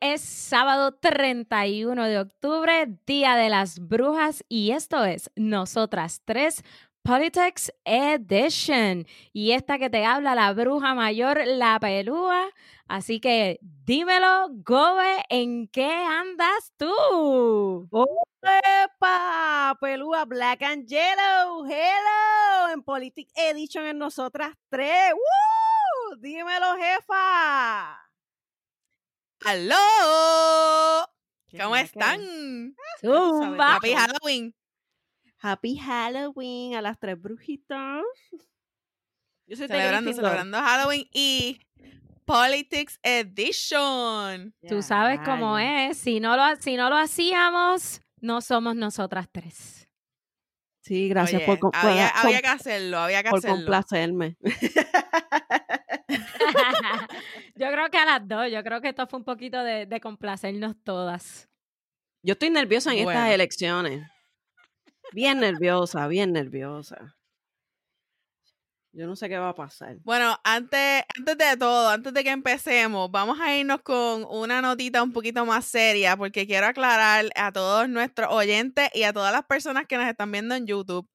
Es sábado 31 de octubre, Día de las Brujas, y esto es Nosotras Tres Politics Edition. Y esta que te habla la bruja mayor, la pelúa. Así que dímelo, Gobe, ¿en qué andas tú? ¡Opa! Pelúa Black and Yellow. Hello. En Politics Edition en Nosotras Tres. ¡Woo! Dímelo, jefa. ¡Aló! ¿Qué ¿Cómo están? Zumba. Happy Halloween. Happy Halloween a las tres brujitas. Yo soy Celebrando, Halloween y Politics Edition. Tú sabes cómo es. Si no, lo, si no lo hacíamos, no somos nosotras tres. Sí, gracias Oye, por, había, por- había que hacerlo, había que por hacerlo. complacerme. yo creo que a las dos, yo creo que esto fue un poquito de, de complacernos todas. Yo estoy nerviosa en Bueno. estas elecciones. Bien nerviosa, bien nerviosa. Yo no sé qué va a pasar. Bueno, antes, antes de todo, antes de que empecemos, vamos a irnos con una notita un poquito más seria, porque quiero aclarar a todos nuestros oyentes y a todas las personas que nos están viendo en YouTube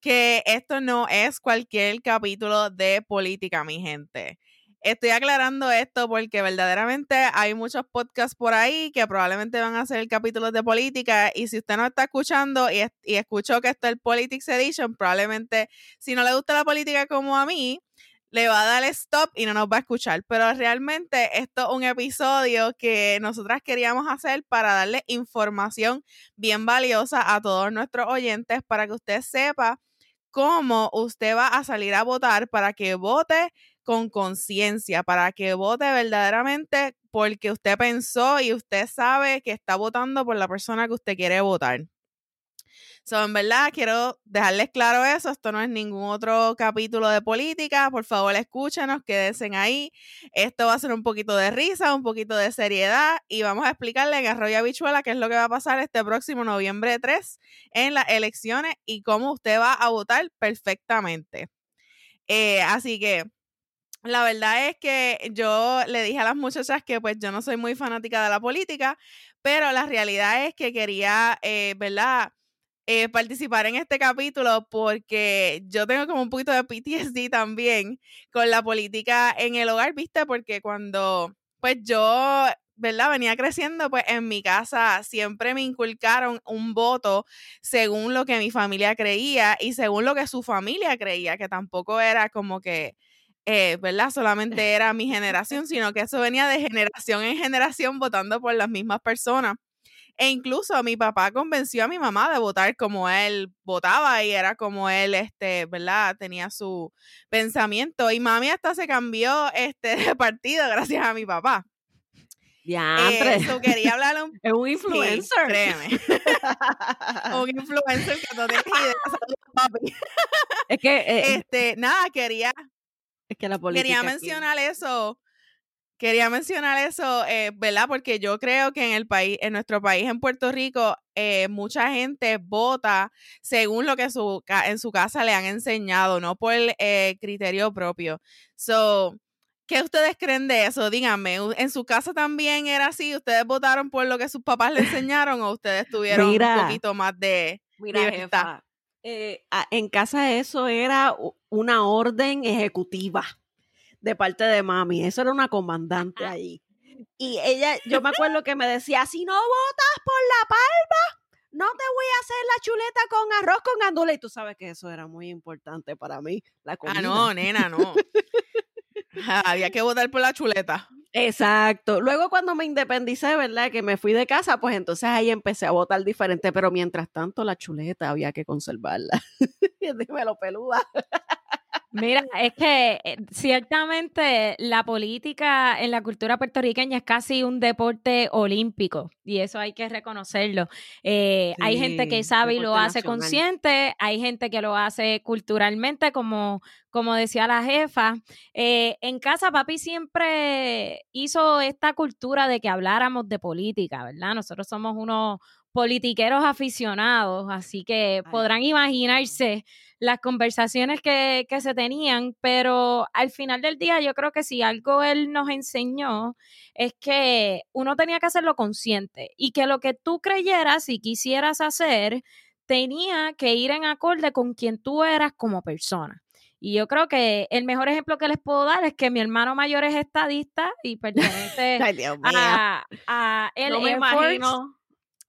que esto no es cualquier capítulo de política, mi gente. Estoy aclarando esto porque verdaderamente hay muchos podcasts por ahí que probablemente van a hacer capítulos de política y si usted no está escuchando y, y escuchó que esto es el Politics Edition, probablemente si no le gusta la política como a mí, le va a dar stop y no nos va a escuchar. Pero realmente esto es un episodio que nosotras queríamos hacer para darle información bien valiosa a todos nuestros oyentes para que usted sepa cómo usted va a salir a votar para que vote con conciencia, para que vote verdaderamente porque usted pensó y usted sabe que está votando por la persona que usted quiere votar. So, en verdad, quiero dejarles claro eso. Esto no es ningún otro capítulo de política. Por favor, escúchenos, quédense ahí. Esto va a ser un poquito de risa, un poquito de seriedad y vamos a explicarle en Arroyo Habichuela qué es lo que va a pasar este próximo noviembre 3 en las elecciones y cómo usted va a votar perfectamente. Eh, así que la verdad es que yo le dije a las muchachas que pues yo no soy muy fanática de la política, pero la realidad es que quería, eh, ¿verdad? eh, participar en este capítulo porque yo tengo como un poquito de PTSD también con la política en el hogar, ¿viste? Porque cuando pues yo, ¿verdad? Venía creciendo, pues en mi casa siempre me inculcaron un voto según lo que mi familia creía y según lo que su familia creía, que tampoco era como que, eh, ¿verdad? Solamente era mi generación, sino que eso venía de generación en generación votando por las mismas personas. E incluso mi papá convenció a mi mamá de votar como él votaba y era como él, este, ¿verdad? Tenía su pensamiento. Y mami hasta se cambió este, de partido gracias a mi papá. Diantre. Eh, quería hablar un es un Sí, influencer. créeme. un influencer que no tienes idea. Papi. es que eh, Este, nada, quería es que la política quería aquí- mencionar eso. Quería mencionar eso, eh, ¿verdad? Porque yo creo que en el país, en nuestro país, en Puerto Rico, eh, mucha gente vota según lo que su, en su casa le han enseñado, no por eh, criterio propio. So, ¿qué ustedes creen de eso? Díganme, ¿u- ¿en su casa también era así? ¿Ustedes votaron por lo que sus papás le enseñaron o ustedes tuvieron Mira. un poquito más de... Mira, libertad. jefa, eh, en casa eso era una orden ejecutiva de parte de mami. Eso era una comandante ahí. Y ella, yo me acuerdo que me decía, si no votas por la palma, no te voy a hacer la chuleta con arroz con gandules. Y tú sabes que eso era muy importante para mí, la comida. Ah, no, nena, no. Había que votar por la chuleta. Exacto. Luego cuando me independicé, ¿verdad? Que me fui de casa, pues entonces ahí empecé a votar diferente, pero mientras tanto la chuleta había que conservarla. Dímelo, peluda. Mira, es que eh, ciertamente la política en la cultura puertorriqueña es casi un deporte olímpico y eso hay que reconocerlo. Eh, hay gente que sabe y lo hace nacional. consciente, hay gente que lo hace culturalmente, como, como decía la jefa. Eh, en casa, papi siempre hizo esta cultura de que habláramos de política, ¿verdad? Nosotros somos unos politiqueros aficionados, así que podrán imaginarse las conversaciones que, que, se tenían, pero al final del día yo creo que si algo él nos enseñó es que uno tenía que hacerlo consciente y que lo que tú creyeras y quisieras hacer tenía que ir en acorde con quien tú eras como persona. Y yo creo que el mejor ejemplo que les puedo dar es que mi hermano mayor es estadista y pertenece a, a, el no me imagino.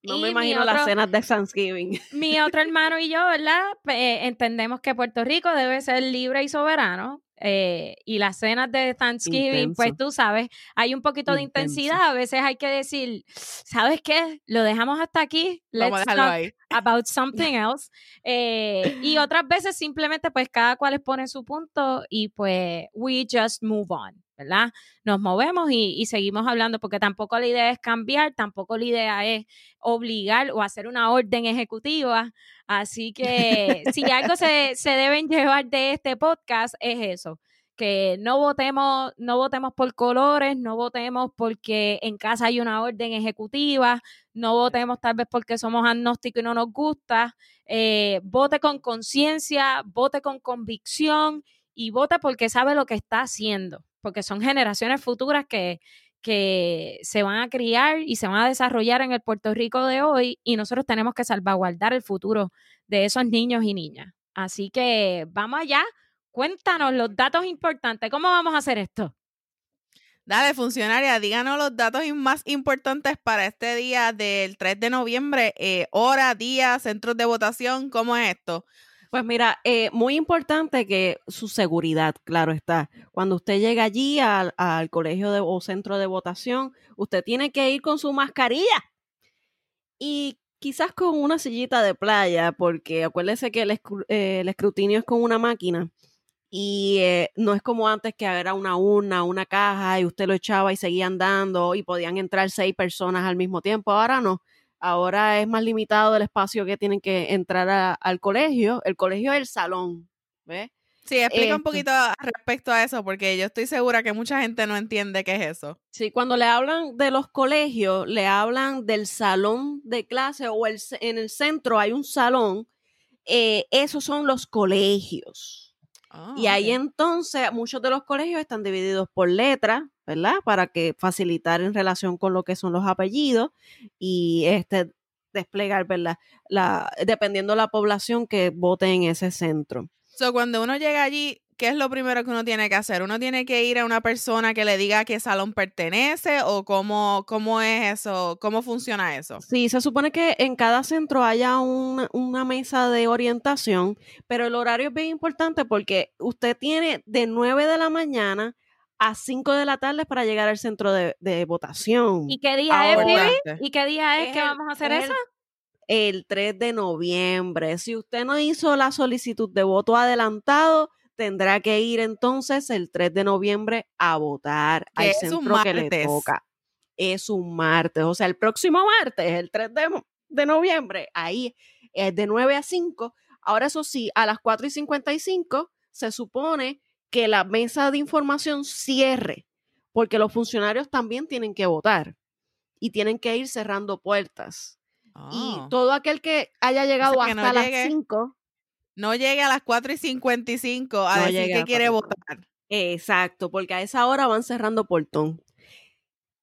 No me imagino las cenas de Thanksgiving. Mi otro hermano y yo, ¿verdad? Eh, entendemos que Puerto Rico debe ser libre y soberano. Eh, y las cenas de Thanksgiving, pues tú sabes, hay un poquito de intensidad. A veces hay que decir, ¿sabes qué? Lo dejamos hasta aquí. Let's talk about something else. Eh, y otras veces simplemente, pues cada cual expone su punto y pues we just move on. ¿Verdad? Nos movemos y, seguimos hablando porque tampoco la idea es cambiar, tampoco la idea es obligar o hacer una orden ejecutiva. Así que si algo se, se deben llevar de este podcast es eso, que no votemos, no votemos por colores, no votemos porque en casa hay una orden ejecutiva, no votemos tal vez porque somos agnósticos y no nos gusta, eh, vote con conciencia, vote con convicción y vote porque sabe lo que está haciendo porque son generaciones futuras que, que se van a criar y se van a desarrollar en el Puerto Rico de hoy y nosotros tenemos que salvaguardar el futuro de esos niños y niñas. Así que vamos allá, cuéntanos los datos importantes, ¿cómo vamos a hacer esto? Dale, funcionaria, díganos los datos más importantes para este día del 3 de noviembre, eh, hora, día, centros de votación, ¿cómo es esto? Pues mira, eh, muy importante que su seguridad, claro está. Cuando usted llega allí al, colegio de, o centro de votación, usted tiene que ir con su mascarilla y quizás con una sillita de playa, porque acuérdese que el, eh, escrutinio es con una máquina y eh, no es como antes que era una urna, una caja y usted lo echaba y seguía andando y podían entrar seis personas al mismo tiempo. Ahora no Ahora es más limitado el espacio que tienen que entrar al colegio. El colegio es el salón, ¿ves? Sí, explica un este poquito respecto a eso, porque yo estoy segura que mucha gente no entiende qué es eso. Sí, cuando le hablan de los colegios, le hablan del salón de clase o el, en el centro hay un salón. Eh, esos son los colegios. Ah, y ahí entonces muchos de los colegios están divididos por letras, ¿verdad? Para que facilitar en relación con lo que son los apellidos y este desplegar, ¿verdad? La, dependiendo de la población que vote en ese centro. So, cuando uno llega allí, ¿qué es lo primero que uno tiene que hacer? ¿Uno tiene que ir a una persona que le diga a qué salón pertenece o cómo, cómo es eso? ¿Cómo funciona eso? Sí, se supone que en cada centro haya una mesa de orientación, pero el horario es bien importante porque usted tiene de 9 de la mañana a 5 de la tarde para llegar al centro de, votación. ¿Y qué día es, Bibi? ¿Y qué día es, que vamos a hacer eso? El, 3 de noviembre. Si usted no hizo la solicitud de voto adelantado, tendrá que ir entonces el 3 de noviembre a votar al centro que le toca. Es un martes, o sea, el próximo martes, el 3 de, de noviembre, ahí es de 9 a 5. Ahora, eso sí, a las 4 y 55 se supone que la mesa de información cierre, porque los funcionarios también tienen que votar y tienen que ir cerrando puertas. Y ah. todo aquel que haya llegado hasta las 5. No llegue a las 4 y 55 a decir que quiere votar. Exacto, porque a esa hora van cerrando portón.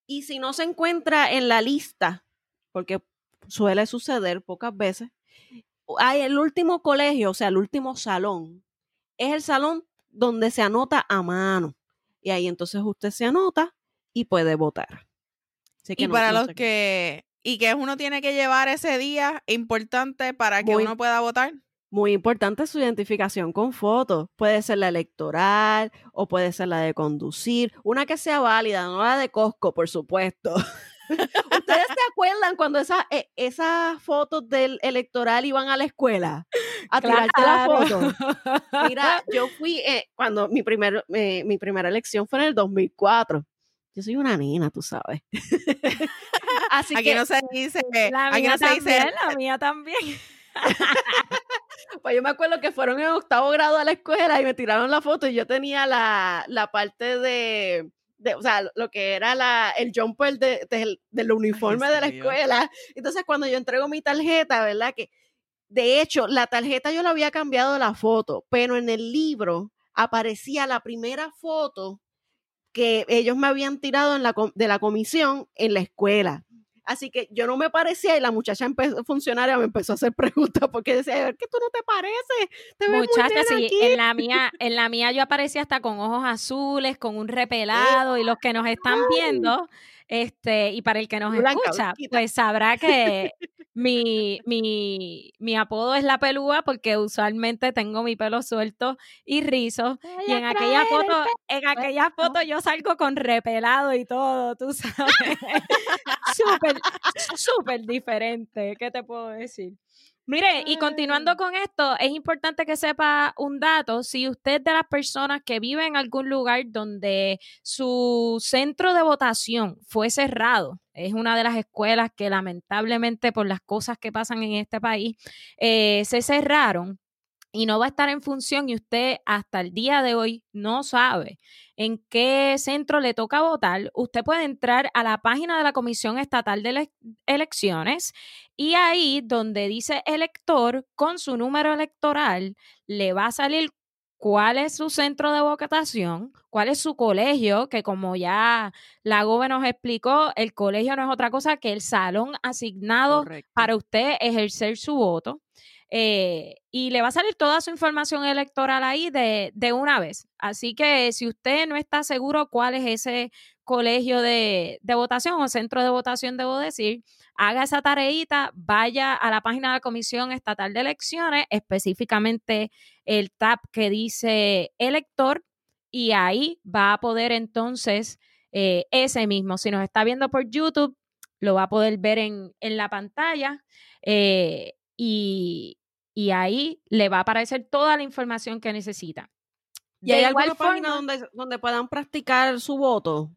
Y si no se encuentra en la lista, porque suele suceder pocas veces, hay el último colegio, o sea, el último salón, es el salón donde se anota a mano. Y ahí entonces usted se anota y puede votar. y para los que... ¿Y que uno tiene que llevar ese día importante para que uno pueda votar? Muy importante su identificación con fotos. Puede ser la electoral o puede ser la de conducir. Una que sea válida, no la de Costco, por supuesto. ¿Ustedes se acuerdan cuando esas eh, esas fotos del electoral iban a la escuela a tirarte la foto? Mira, yo fui eh, cuando mi primer eh, mi primera elección fue en el 2004. Yo soy una nena, tú sabes. Así aquí no se dice, la mía también, la mía también. pues yo me acuerdo que fueron en octavo grado a la escuela y me tiraron la foto y yo tenía la, la parte de de, o sea, lo que era la, el jumper de, del uniforme de la escuela. Entonces, cuando yo entrego mi tarjeta, ¿verdad? Que de hecho, la tarjeta yo la había cambiado la foto, pero en el libro aparecía la primera foto que ellos me habían tirado en la, de la comisión en la escuela. Así que yo no me parecía y la muchacha empezó, funcionaria me empezó a hacer preguntas porque decía, a ver, que tú no te pareces. Te muchacha, sí, en la mía, en la mía yo aparecía hasta con ojos azules, con un repelado y los que nos están viendo este, y para el que nos escucha, pues sabrá que mi, mi, mi, apodo es la pelúa porque usualmente tengo mi pelo suelto y rizo. y en aquella foto, en aquella foto yo salgo con repelado y todo, tú sabes. súper, súper diferente. ¿Qué te puedo decir? Mire, y continuando con esto, es importante que sepa un dato. Si usted de las personas que vive en algún lugar donde su centro de votación fue cerrado, es una de las escuelas que lamentablemente por las cosas que pasan en este país eh, se cerraron, y no va a estar en función y usted hasta el día de hoy no sabe en qué centro le toca votar, usted puede entrar a la página de la Comisión Estatal de Elecciones y ahí donde dice elector con su número electoral le va a salir cuál es su centro de votación, cuál es su colegio, que como ya la GOBE nos explicó, el colegio no es otra cosa que el salón asignado para usted ejercer su voto. Eh, y le va a salir toda su información electoral ahí de, de, una vez. Así que si usted no está seguro cuál es ese colegio de, de, votación o centro de votación, debo decir, haga esa tareita, vaya a la página de la Comisión Estatal de Elecciones, específicamente el tab que dice elector, y ahí va a poder entonces eh, ese mismo. Si nos está viendo por YouTube, lo va a poder ver en, en la pantalla. Eh, y, y ahí le va a aparecer toda la información que necesita. ¿Y hay alguna página donde, donde puedan practicar su voto?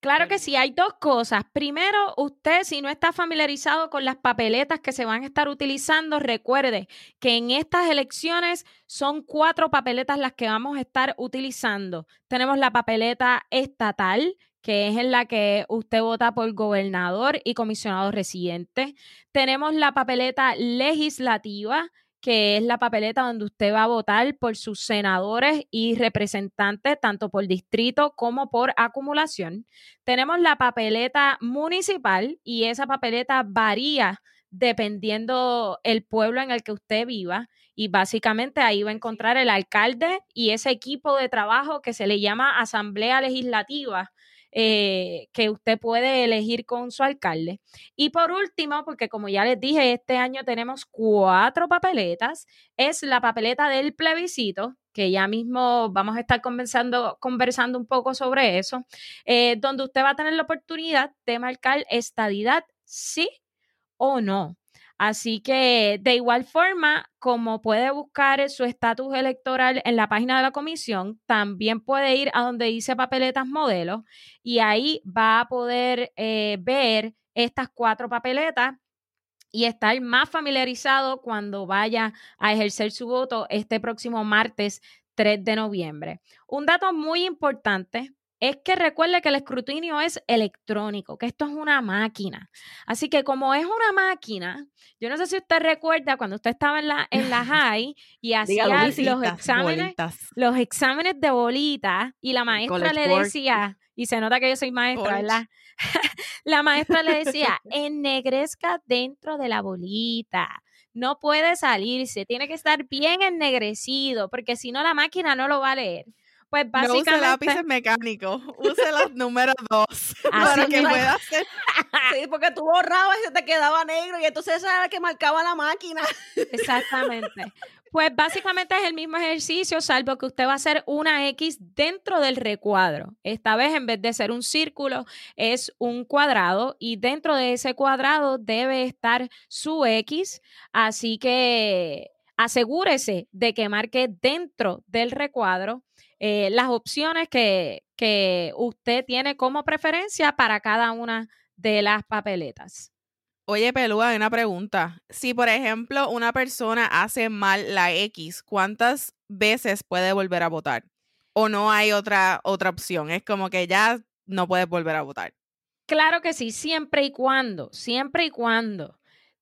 Claro que sí, hay dos cosas. Primero, usted si no está familiarizado con las papeletas que se van a estar utilizando, recuerde que en estas elecciones son cuatro papeletas las que vamos a estar utilizando. Tenemos la papeleta estatal, que es en la que usted vota por gobernador y comisionado residente. Tenemos la papeleta legislativa, que es la papeleta donde usted va a votar por sus senadores y representantes, tanto por distrito como por acumulación. Tenemos la papeleta municipal y esa papeleta varía dependiendo el pueblo en el que usted viva y básicamente ahí va a encontrar el alcalde y ese equipo de trabajo que se le llama asamblea legislativa eh, que usted puede elegir con su alcalde. Y por último, porque como ya les dije, este año tenemos cuatro papeletas, es la papeleta del plebiscito, que ya mismo vamos a estar conversando, conversando un poco sobre eso, eh, donde usted va a tener la oportunidad de marcar estadidad sí o no. Así que de igual forma, como puede buscar su estatus electoral en la página de la comisión, también puede ir a donde dice papeletas modelo y ahí va a poder eh, ver estas cuatro papeletas y estar más familiarizado cuando vaya a ejercer su voto este próximo martes 3 de noviembre. Un dato muy importante es que recuerde que el escrutinio es electrónico, que esto es una máquina. Así que como es una máquina, yo no sé si usted recuerda cuando usted estaba en la, en la high y hacía los exámenes, los exámenes de bolita y la maestra le decía, y se nota que yo soy maestra, ¿verdad? la maestra le decía, ennegrezca dentro de la bolita. No puede salirse, tiene que estar bien ennegrecido, porque si no la máquina no lo va a leer. Pues básicamente. No use lápices mecánicos, use los números dos para que pueda hacer. Sí, porque tú borrabas y se te quedaba negro y entonces esa era que marcaba la máquina. Exactamente. Pues básicamente es el mismo ejercicio, salvo que usted va a hacer una X dentro del recuadro. Esta vez, en vez de ser un círculo, es un cuadrado y dentro de ese cuadrado debe estar su X. Así que asegúrese de que marque dentro del recuadro eh, las opciones que, que usted tiene como preferencia para cada una de las papeletas. Oye, Pelúa, hay una pregunta. Si, por ejemplo, una persona hace mal la X, ¿cuántas veces puede volver a votar? ¿O no hay otra, otra opción? Es como que ya no puedes volver a votar. Claro que sí, siempre y cuando, siempre y cuando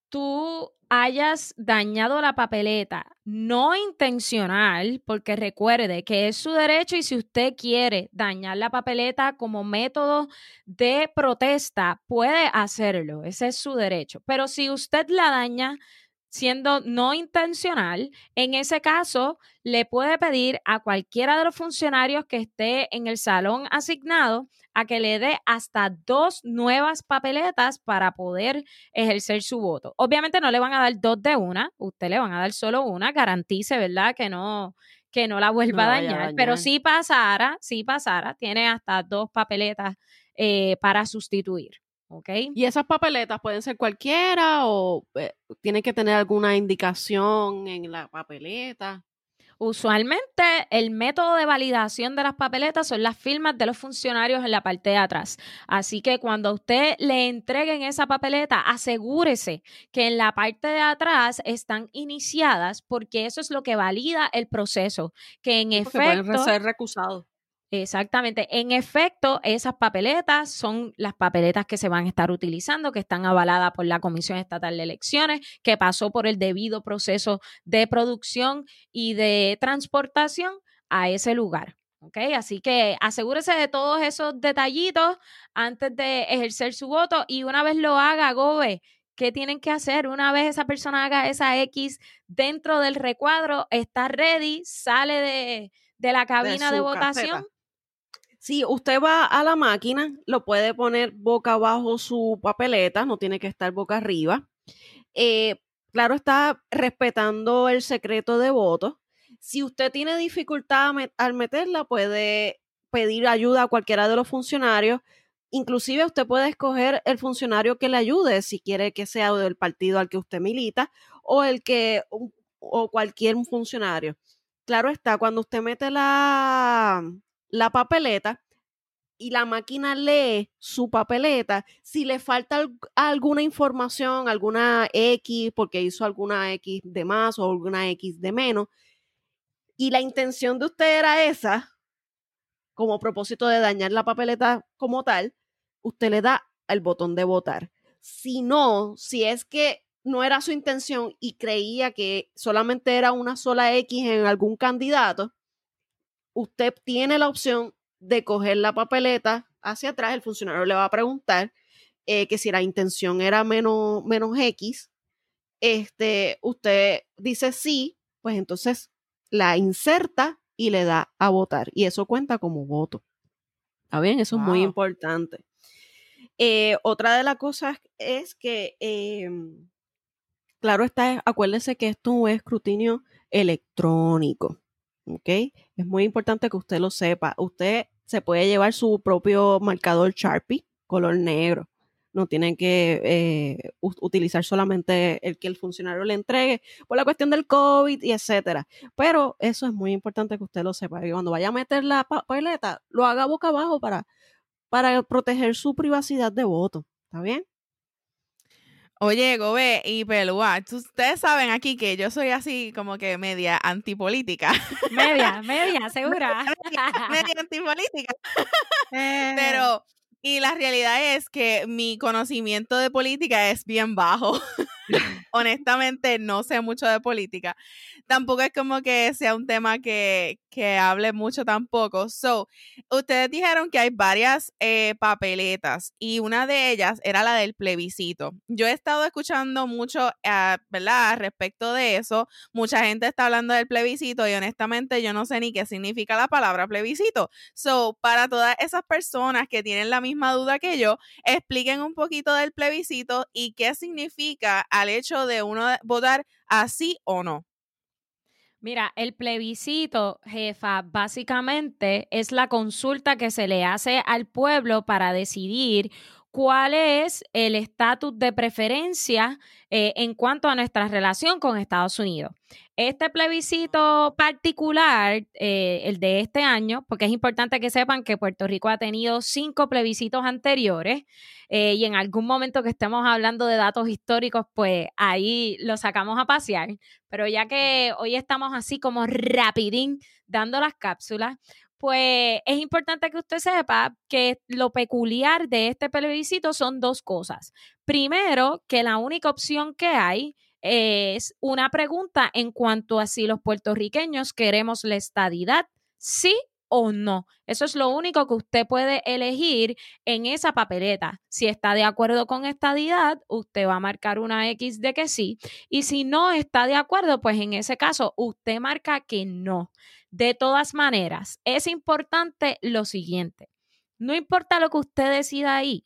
tú hayas dañado la papeleta, no intencional, porque recuerde que es su derecho y si usted quiere dañar la papeleta como método de protesta, puede hacerlo, ese es su derecho. Pero si usted la daña siendo no intencional, en ese caso le puede pedir a cualquiera de los funcionarios que esté en el salón asignado a que le dé hasta dos nuevas papeletas para poder ejercer su voto. Obviamente no le van a dar dos de una, usted le van a dar solo una, garantice, ¿verdad? Que no que no la vuelva a, dañar, pero si pasara, si pasara, tiene hasta dos papeletas eh, para sustituir. ¿Y esas papeletas pueden ser cualquiera o eh, tiene que tener alguna indicación en la papeleta? Usualmente el método de validación de las papeletas son las firmas de los funcionarios en la parte de atrás. Así que cuando usted le entreguen esa papeleta, asegúrese que en la parte de atrás están iniciadas porque eso es lo que valida el proceso. Que en efecto... Pueden ser recusados. Exactamente. En efecto, esas papeletas son las papeletas que se van a estar utilizando, que están avaladas por la Comisión Estatal de Elecciones, que pasó por el debido proceso de producción y de transportación a ese lugar. ¿ok? Así que asegúrese de todos esos detallitos antes de ejercer su voto y una vez lo haga, Gobe, ¿qué tienen que hacer? Una vez esa persona haga esa X dentro del recuadro, está ready, sale de, la cabina de, votación. Si usted va a la máquina, lo puede poner boca abajo su papeleta, no tiene que estar boca arriba. Eh, claro, está respetando el secreto de voto. Si usted tiene dificultad al meterla, puede pedir ayuda a cualquiera de los funcionarios. Inclusive usted puede escoger el funcionario que le ayude, si quiere que sea del partido al que usted milita o el que o cualquier funcionario. Claro está, cuando usted mete la, la papeleta y la máquina lee su papeleta, si le falta alguna información, alguna X, porque hizo alguna X de más o alguna X de menos, y la intención de usted era esa, como propósito de dañar la papeleta como tal, usted le da el botón de votar. Si no, si es que no era su intención y creía que solamente era una sola X en algún candidato, usted tiene la opción de coger la papeleta hacia atrás, el funcionario le va a preguntar eh, que si la intención era menos, menos X, este, usted dice sí, pues entonces la inserta y le da a votar. Y eso cuenta como voto. ¿Está bien? Eso es muy importante. Eh, otra de las cosas es que, em, claro está, acuérdese que esto es escrutinio electrónico. ¿Ok? Es muy importante que usted lo sepa. Usted se puede llevar su propio marcador Sharpie, color negro. No tiene que eh, utilizar solamente el que el funcionario le entregue por la cuestión del COVID y etcétera. Pero eso es muy importante que usted lo sepa. Que cuando vaya a meter la papeleta, lo haga boca abajo para, para proteger su privacidad de voto. ¿Está bien? Oye, Gobe y Pelúa, ustedes saben aquí que yo soy así como que media antipolítica. Media, media, segura. media, antipolítica. Eh. Pero, y la realidad es que mi conocimiento de política es bien bajo. Honestamente, no sé mucho de política. Tampoco es como que sea un tema que, que hable mucho tampoco. So, ustedes dijeron que hay varias eh, papeletas y una de ellas era la del plebiscito. Yo he estado escuchando mucho, uh, ¿verdad? Respecto de eso, mucha gente está hablando del plebiscito y honestamente yo no sé ni qué significa la palabra plebiscito. So, para todas esas personas que tienen la misma duda que yo, expliquen un poquito del plebiscito y qué significa al hecho de uno votar así o no. Mira, el plebiscito, jefa, básicamente es la consulta que se le hace al pueblo para decidir cuál es el estatus de preferencia eh, en cuanto a nuestra relación con Estados Unidos. Este plebiscito particular, eh, el de este año, porque es importante que sepan que Puerto Rico ha tenido cinco plebiscitos anteriores eh, y en algún momento que estemos hablando de datos históricos, pues ahí lo sacamos a pasear. Pero ya que hoy estamos así como rapidín dando las cápsulas, pues es importante que usted sepa que lo peculiar de este plebiscito son dos cosas. Primero, que la única opción que hay es una pregunta en cuanto a si los puertorriqueños queremos la estadidad, sí o no. Eso es lo único que usted puede elegir en esa papeleta. Si está de acuerdo con estadidad, usted va a marcar una X de que sí. Y si no está de acuerdo, pues en ese caso usted marca que no. De todas maneras, es importante lo siguiente. No importa lo que usted decida ahí,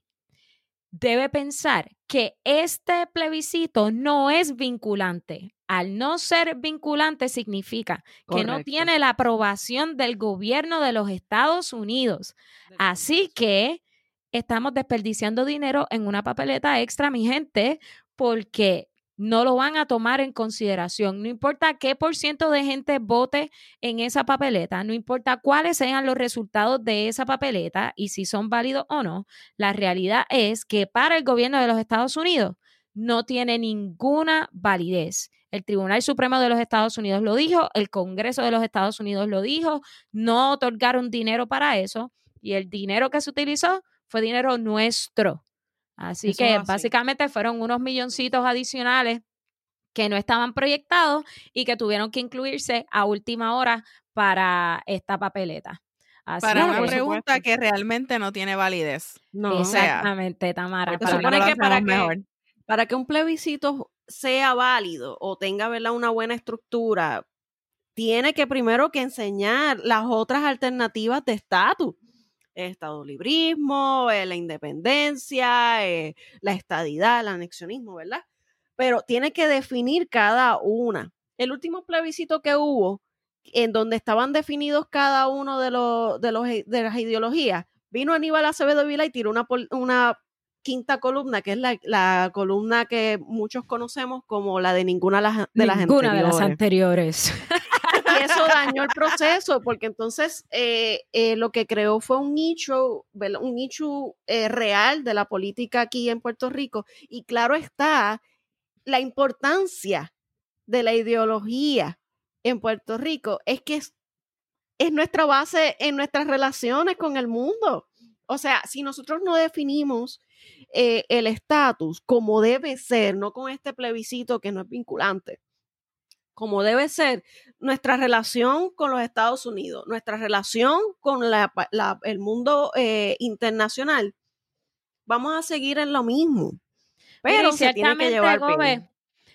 debe pensar que este plebiscito no es vinculante. Al no ser vinculante significa que no tiene la aprobación del gobierno de los Estados Unidos. Así que estamos desperdiciando dinero en una papeleta extra, mi gente, porque no lo van a tomar en consideración. No importa qué por ciento de gente vote en esa papeleta, no importa cuáles sean los resultados de esa papeleta y si son válidos o no, la realidad es que para el gobierno de los Estados Unidos no tiene ninguna validez. El Tribunal Supremo de los Estados Unidos lo dijo, el Congreso de los Estados Unidos lo dijo, no otorgaron dinero para eso y el dinero que se utilizó fue dinero nuestro Así que básicamente fueron unos milloncitos adicionales que no estaban proyectados y que tuvieron que incluirse a última hora para esta papeleta. para una pregunta que realmente no tiene validez. No, exactamente, Tamara. Para, que para, que, para que un plebiscito sea válido o tenga una buena estructura, tiene que primero que enseñar las otras alternativas de estatus estado librismo, eh, la independencia, eh, la estadidad, el anexionismo, ¿verdad? Pero tiene que definir cada una. El último plebiscito que hubo, en donde estaban definidos cada uno de, los, de, los, de las ideologías, vino Aníbal Acevedo Vila y tiró una, una quinta columna, que es la, columna que muchos conocemos como la de ninguna de las, de ninguna de las anteriores. Eso dañó el proceso, porque entonces eh, eh, lo que creó fue un nicho, un nicho eh, real de la política aquí en Puerto Rico. Y claro está la importancia de la ideología en Puerto Rico, es que es nuestra base en nuestras relaciones con el mundo. O sea, si nosotros no definimos el estatus como debe ser, no con este plebiscito que no es vinculante, como debe ser nuestra relación con los Estados Unidos, nuestra relación con el mundo eh, internacional, vamos a seguir en lo mismo. Pero se tiene que llevar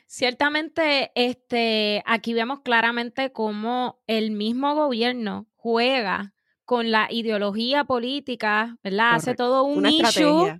Ciertamente, este, aquí vemos claramente cómo el mismo gobierno juega con la ideología política, ¿verdad? Hace todo un issue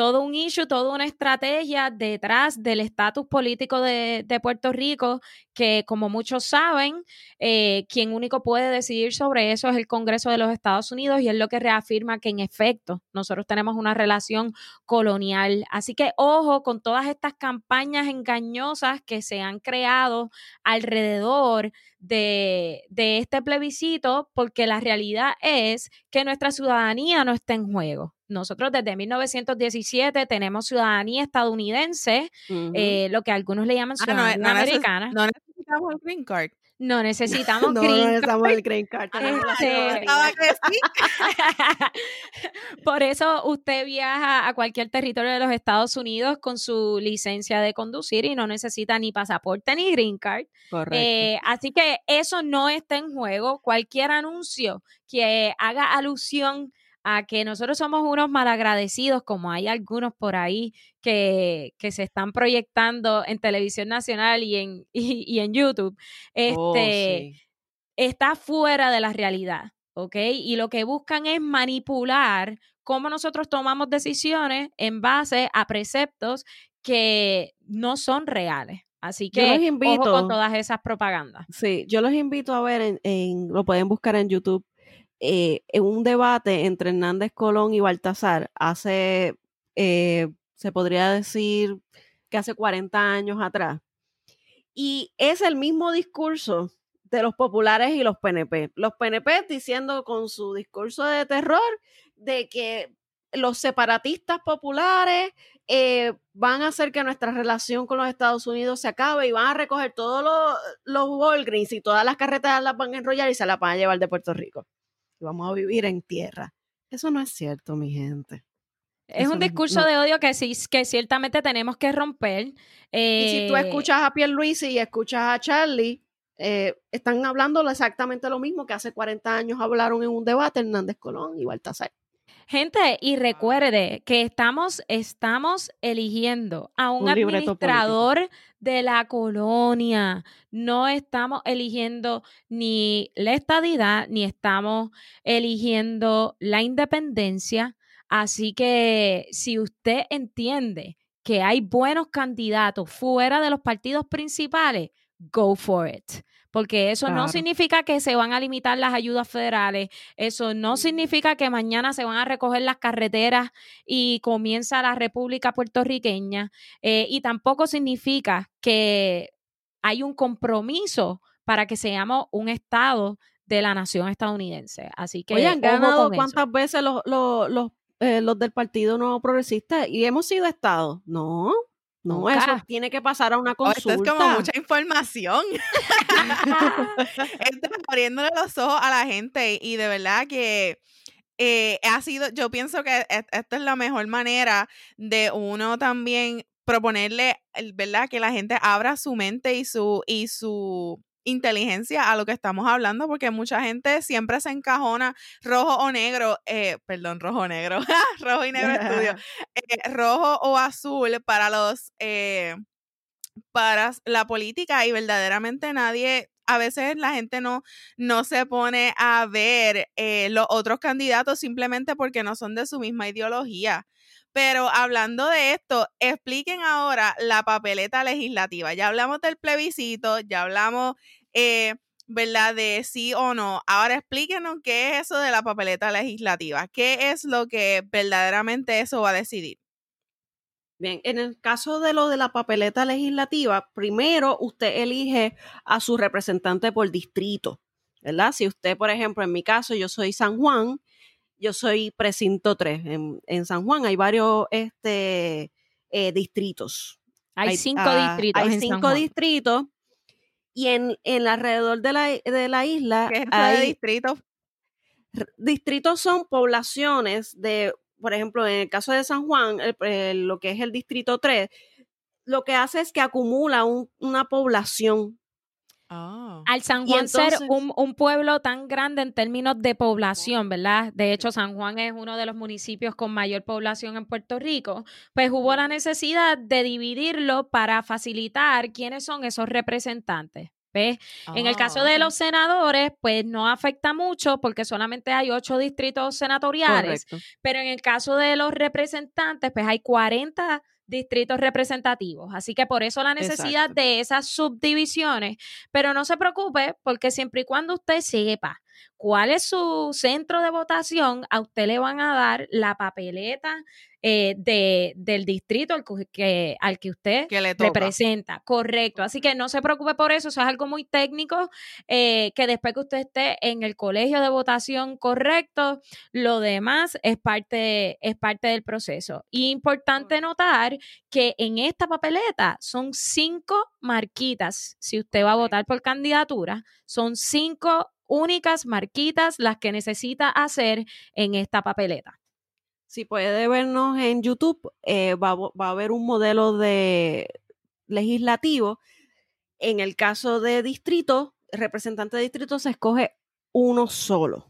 todo un issue, toda una estrategia detrás del estatus político de, Puerto Rico, que como muchos saben, eh, quien único puede decidir sobre eso es el Congreso de los Estados Unidos y es lo que reafirma que en efecto nosotros tenemos una relación colonial. Así que ojo con todas estas campañas engañosas que se han creado alrededor de, de este plebiscito, porque la realidad es que nuestra ciudadanía no está en juego. Nosotros desde 1917 tenemos ciudadanía estadounidense, eh, lo que algunos le llaman ah, ciudadanía americana. no necesitamos el green card. No necesitamos no, green no necesitamos el green card. Este, por eso usted viaja a cualquier territorio de los Estados Unidos con su licencia de conducir y no necesita ni pasaporte ni green card. Correcto. Eh, así que eso no está en juego. Cualquier anuncio que haga alusión a que nosotros somos unos malagradecidos, como hay algunos por ahí que, que se están proyectando en televisión nacional y en, y, en YouTube, oh, este, está fuera de la realidad, ¿ok? Y lo que buscan es manipular cómo nosotros tomamos decisiones en base a preceptos que no son reales. Así que los invito, ojo con todas esas propagandas. Sí, yo los invito a ver, en, lo pueden buscar en YouTube, eh, en un debate entre Hernández Colón y Baltasar hace, eh, se podría decir que hace 40 años atrás. Y es el mismo discurso de los populares y los PNP. Los PNP diciendo con su discurso de terror de que los separatistas populares eh, van a hacer que nuestra relación con los Estados Unidos se acabe y van a recoger todos los, los Walgreens y todas las carreteras las van a enrollar y se las van a llevar de Puerto Rico. Vamos a vivir en tierra. Eso no es cierto, mi gente. Es un discurso de odio que sí, que ciertamente tenemos que romper. y si tú eh, escuchas a Pierluisi y escuchas a Charlie, eh, están hablando exactamente lo mismo que hace 40 años hablaron en un debate Hernández Colón y Baltasar. Gente, y recuerde que estamos, estamos eligiendo a un, administrador de la colonia. No estamos eligiendo ni la estadidad, ni estamos eligiendo la independencia. Así que si usted entiende que hay buenos candidatos fuera de los partidos principales, go for it porque eso no significa que se van a limitar las ayudas federales, eso no significa que mañana se van a recoger las carreteras y comienza la República puertorriqueña, eh, y tampoco significa que hay un compromiso para que seamos un Estado de la nación estadounidense. Así que... Oye, han ganado cuántas veces los, los, eh, los del Partido No Progresista y hemos sido Estado. No, no, eso tiene que pasar a una consulta. esto es como mucha información. Estás abriéndole los ojos a la gente y de verdad que eh, ha sido, yo pienso que esta es la mejor manera de uno también proponerle, ¿verdad? Que la gente abra su mente y su, y su inteligencia a lo que estamos hablando, porque mucha gente siempre se encajona rojo o negro, eh, perdón, rojo o negro, rojo y negro estudio, eh, rojo o azul para los, eh, para la política y verdaderamente nadie, a veces la gente no, no se pone a ver los otros candidatos simplemente porque no son de su misma ideología. Pero hablando de esto, expliquen ahora la papeleta legislativa. Ya hablamos del plebiscito, ya hablamos, eh, ¿verdad? De sí o no. Ahora explíquenos qué es eso de la papeleta legislativa. ¿Qué es lo que verdaderamente eso va a decidir? Bien, en el caso de lo de la papeleta legislativa, primero usted elige a su representante por distrito, ¿verdad? Si usted, por ejemplo, en mi caso, yo soy San Juan, yo soy precinto 3. En, San Juan hay varios este, eh, distritos. Hay, cinco ah, distritos. Hay cinco distritos. Y en, en alrededor de la, de la isla ¿Qué es hay distritos. Distritos son poblaciones de, por ejemplo, en el caso de San Juan, lo que es el distrito 3, lo que hace es que acumula una población Ah. Al San Juan ser un, pueblo tan grande en términos de población, ¿verdad? De hecho, San Juan es uno de los municipios con mayor población en Puerto Rico, pues hubo la necesidad de dividirlo para facilitar quiénes son esos representantes. ¿Ves? en el caso ah, de los senadores, pues no afecta mucho porque solamente hay ocho distritos senatoriales, pero en el caso de los representantes, pues hay 40 distritos representativos. Así que por eso la necesidad de esas subdivisiones. Pero no se preocupe, porque siempre y cuando usted sepa cuál es su centro de votación, a usted le van a dar la papeleta eh, de, del distrito al que, al que usted representa. Correcto. Así que no se preocupe por eso, eso es algo muy técnico, eh, que después que usted esté en el colegio de votación correcto, lo demás es parte, es parte del proceso. Y importante notar que en esta papeleta son cinco marquitas. Si usted va a votar por candidatura, son cinco únicas marquitas las que necesita hacer en esta papeleta. Si puede vernos en YouTube, eh, va, a haber un modelo de legislativo. En el caso de distrito, representante de distrito se escoge uno solo.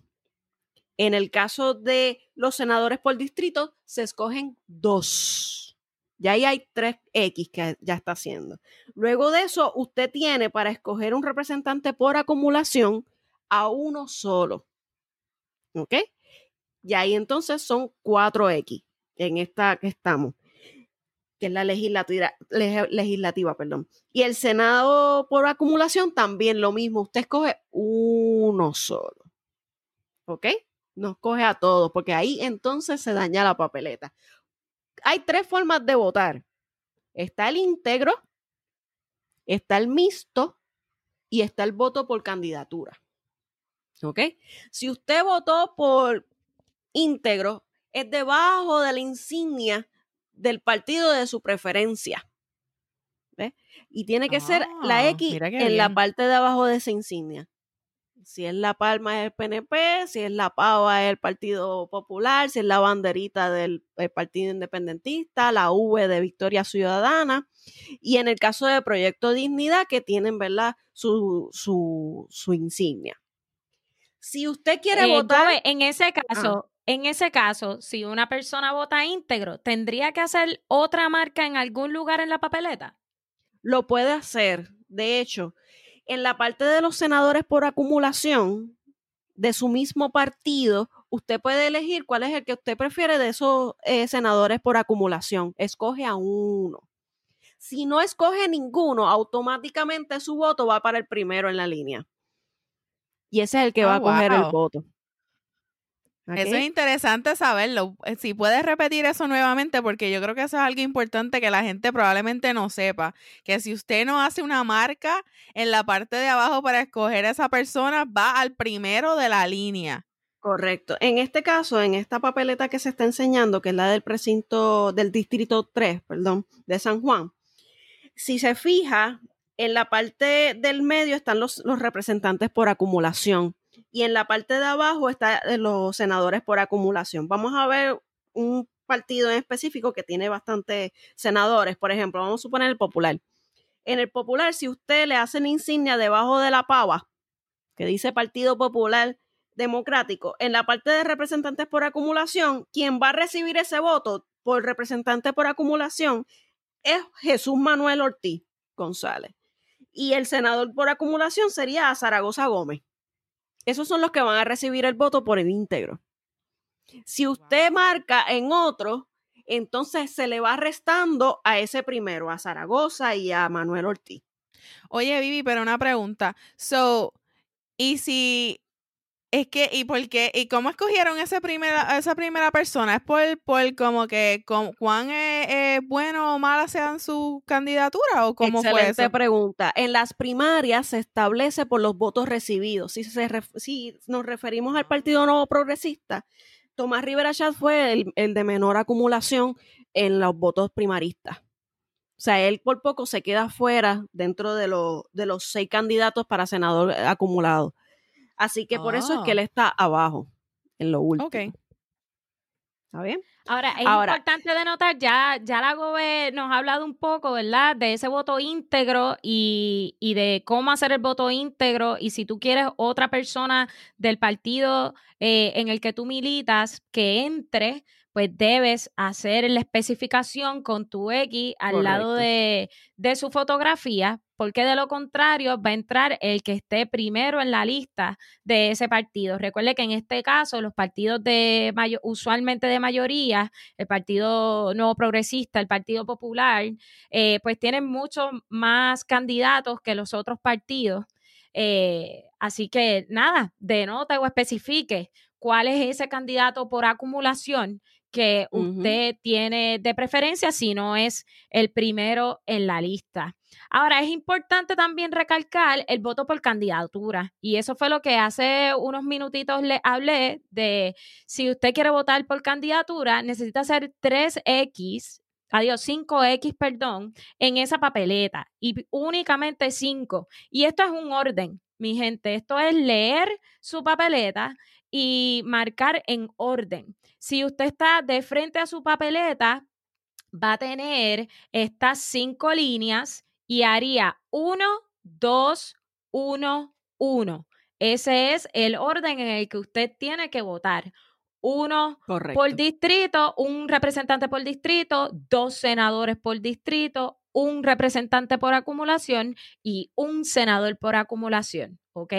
En el caso de los senadores por distrito, se escogen dos. Ya ahí hay tres X que ya está haciendo. Luego de eso, usted tiene para escoger un representante por acumulación a uno solo. ¿Ok? Y ahí entonces son 4X en esta que estamos, que es la legislativa, legislativa, perdón. Y el Senado por acumulación también lo mismo, usted escoge uno solo. ¿Ok? No escoge a todos, porque ahí entonces se daña la papeleta. Hay tres formas de votar. Está el íntegro, está el mixto y está el voto por candidatura. ¿Ok? Si usted votó por íntegro, es debajo de la insignia del partido de su preferencia. ¿Ve? Y tiene que ser la ah, X en la parte de abajo de esa insignia. Si es la palma es el PNP, si es la pava es el Partido Popular, si es la banderita del Partido Independentista, la V de Victoria Ciudadana. Y en el caso del Proyecto Dignidad, que tienen, ¿verdad? Su, su, su insignia. Si usted quiere Eh, votar... Gobe, en ese caso, en ese caso, si una persona vota íntegro, ¿tendría que hacer otra marca en algún lugar en la papeleta? lo puede hacer. De hecho, en la parte de los senadores por acumulación de su mismo partido, usted puede elegir cuál es el que usted prefiere de esos eh, senadores por acumulación. Escoge a uno. Si no escoge ninguno, automáticamente su voto va para el primero en la línea. Y ese es el que va Oh, a coger el voto. Eso es interesante saberlo. Eh, Si puedes repetir eso nuevamente, porque yo creo que eso es algo importante que la gente probablemente no sepa. Que si usted no hace una marca en la parte de abajo para escoger a esa persona, va al primero de la línea. Correcto. En este caso, en esta papeleta que se está enseñando, que es la del precinto del distrito 3, perdón, de San Juan, si se fija, en la parte del medio están los, representantes por acumulación y en la parte de abajo están los senadores por acumulación. Vamos a ver un partido en específico que tiene bastantes senadores. Por ejemplo, vamos a suponer el popular. En el popular, si usted le hace la insignia debajo de la pava, que dice Partido Popular Democrático, en la parte de representantes por acumulación, quien va a recibir ese voto por representante por acumulación es Jesús Manuel Ortiz González. Y el senador por acumulación sería Zaragoza Gómez. Esos son los que van a recibir el voto por el íntegro. Si usted marca en otro, entonces se le va restando a ese primero, a Zaragoza y a Manuel Ortiz. Oye, Vivi, pero una pregunta. So, ¿y si es que, y por qué, y cómo escogieron ese primera, esa primera persona? ¿Es por, por como que con, cuán eh, eh, bueno o mala sean su candidatura o cómo fue Excelente eso? pregunta. En las primarias se establece por los votos recibidos. Si, se ref- si nos referimos al Partido Nuevo Progresista, Tomás Rivera Chat fue el, el de menor acumulación en los votos primaristas. O sea, él por poco se queda fuera dentro de, los de los seis candidatos para senador acumulado. Así que por eso es que Ah. él está abajo, en lo último. Ok. ¿Está bien? Ahora, es Ahora- importante de notar, ya, ya la Gobe nos ha hablado un poco, ¿verdad? De ese voto íntegro y, y de cómo hacer el voto íntegro. Y si tú quieres otra persona del partido eh, en el que tú militas que entre, pues debes hacer la especificación con tu X al lado de, de su fotografía, porque de lo contrario va a entrar el que esté primero en la lista de ese partido. Recuerde que en este caso los partidos de usualmente de mayoría, el Partido Nuevo Progresista, el Partido Popular, eh, pues tienen muchos más candidatos que los otros partidos. Eh, así que nada, denote o especifique cuál es ese candidato por acumulación que usted tiene de preferencia si no es el primero en la lista. Ahora, es importante también recalcar el voto por candidatura. Y eso fue lo que hace unos minutitos le hablé de si usted quiere votar por candidatura, necesita hacer 3X, adiós, 5X, perdón, en esa papeleta y únicamente 5. Y esto es un orden, mi gente. Esto es leer su papeleta y marcar en orden. Si usted está de frente a su papeleta, va a tener estas cinco líneas y haría 1, 2, 1, 1. Ese es el orden en el que usted tiene que votar. Uno Correcto. por distrito, un representante por distrito, dos senadores por distrito, un representante por acumulación y un senador por acumulación, ¿ok?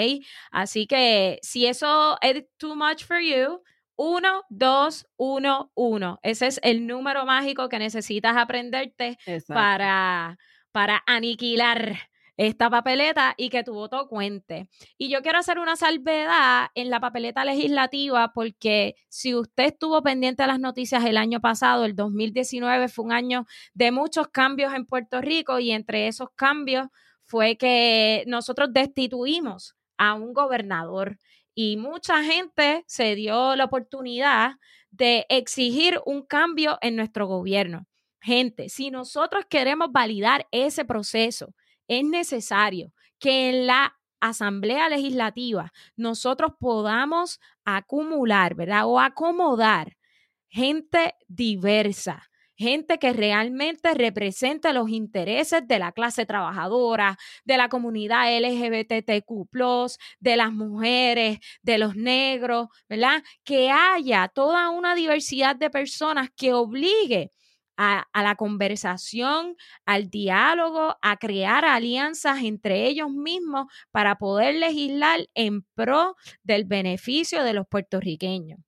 Así que si eso es too much for you, 1, 2, 1, 1. Ese es el número mágico que necesitas aprenderte Exacto. para, para aniquilar esta papeleta y que tu voto cuente. Y yo quiero hacer una salvedad en la papeleta legislativa porque si usted estuvo pendiente de las noticias el año pasado, el 2019 fue un año de muchos cambios en Puerto Rico y entre esos cambios fue que nosotros destituimos a un gobernador y mucha gente se dio la oportunidad de exigir un cambio en nuestro gobierno. Gente, si nosotros queremos validar ese proceso, es necesario que en la asamblea legislativa nosotros podamos acumular, ¿verdad? O acomodar gente diversa, gente que realmente represente los intereses de la clase trabajadora, de la comunidad LGBTQ, de las mujeres, de los negros, ¿verdad? Que haya toda una diversidad de personas que obligue a, la conversación, al diálogo, a crear alianzas entre ellos mismos para poder legislar en pro del beneficio de los puertorriqueños.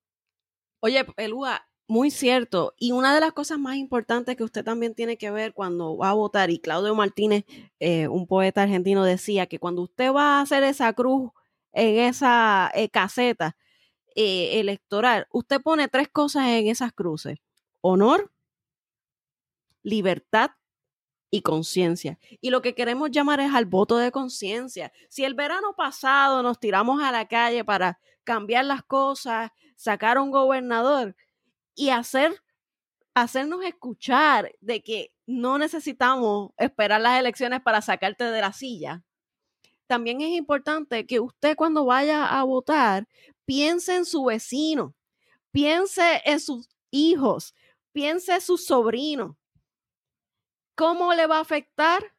Oye, Elúa, muy cierto. Y una de las cosas más importantes que usted también tiene que ver cuando va a votar, y Claudio Martínez, eh, un poeta argentino, decía que cuando usted va a hacer esa cruz en esa eh, caseta eh, electoral, usted pone tres cosas en esas cruces. Honor, libertad y conciencia. Y lo que queremos llamar es al voto de conciencia. Si el verano pasado nos tiramos a la calle para cambiar las cosas, sacar un gobernador, y hacer, hacernos escuchar de que no necesitamos esperar las elecciones para sacarte de la silla. También es importante que usted cuando vaya a votar piense en su vecino, piense en sus hijos, piense en sus sobrinos. ¿Cómo le va a afectar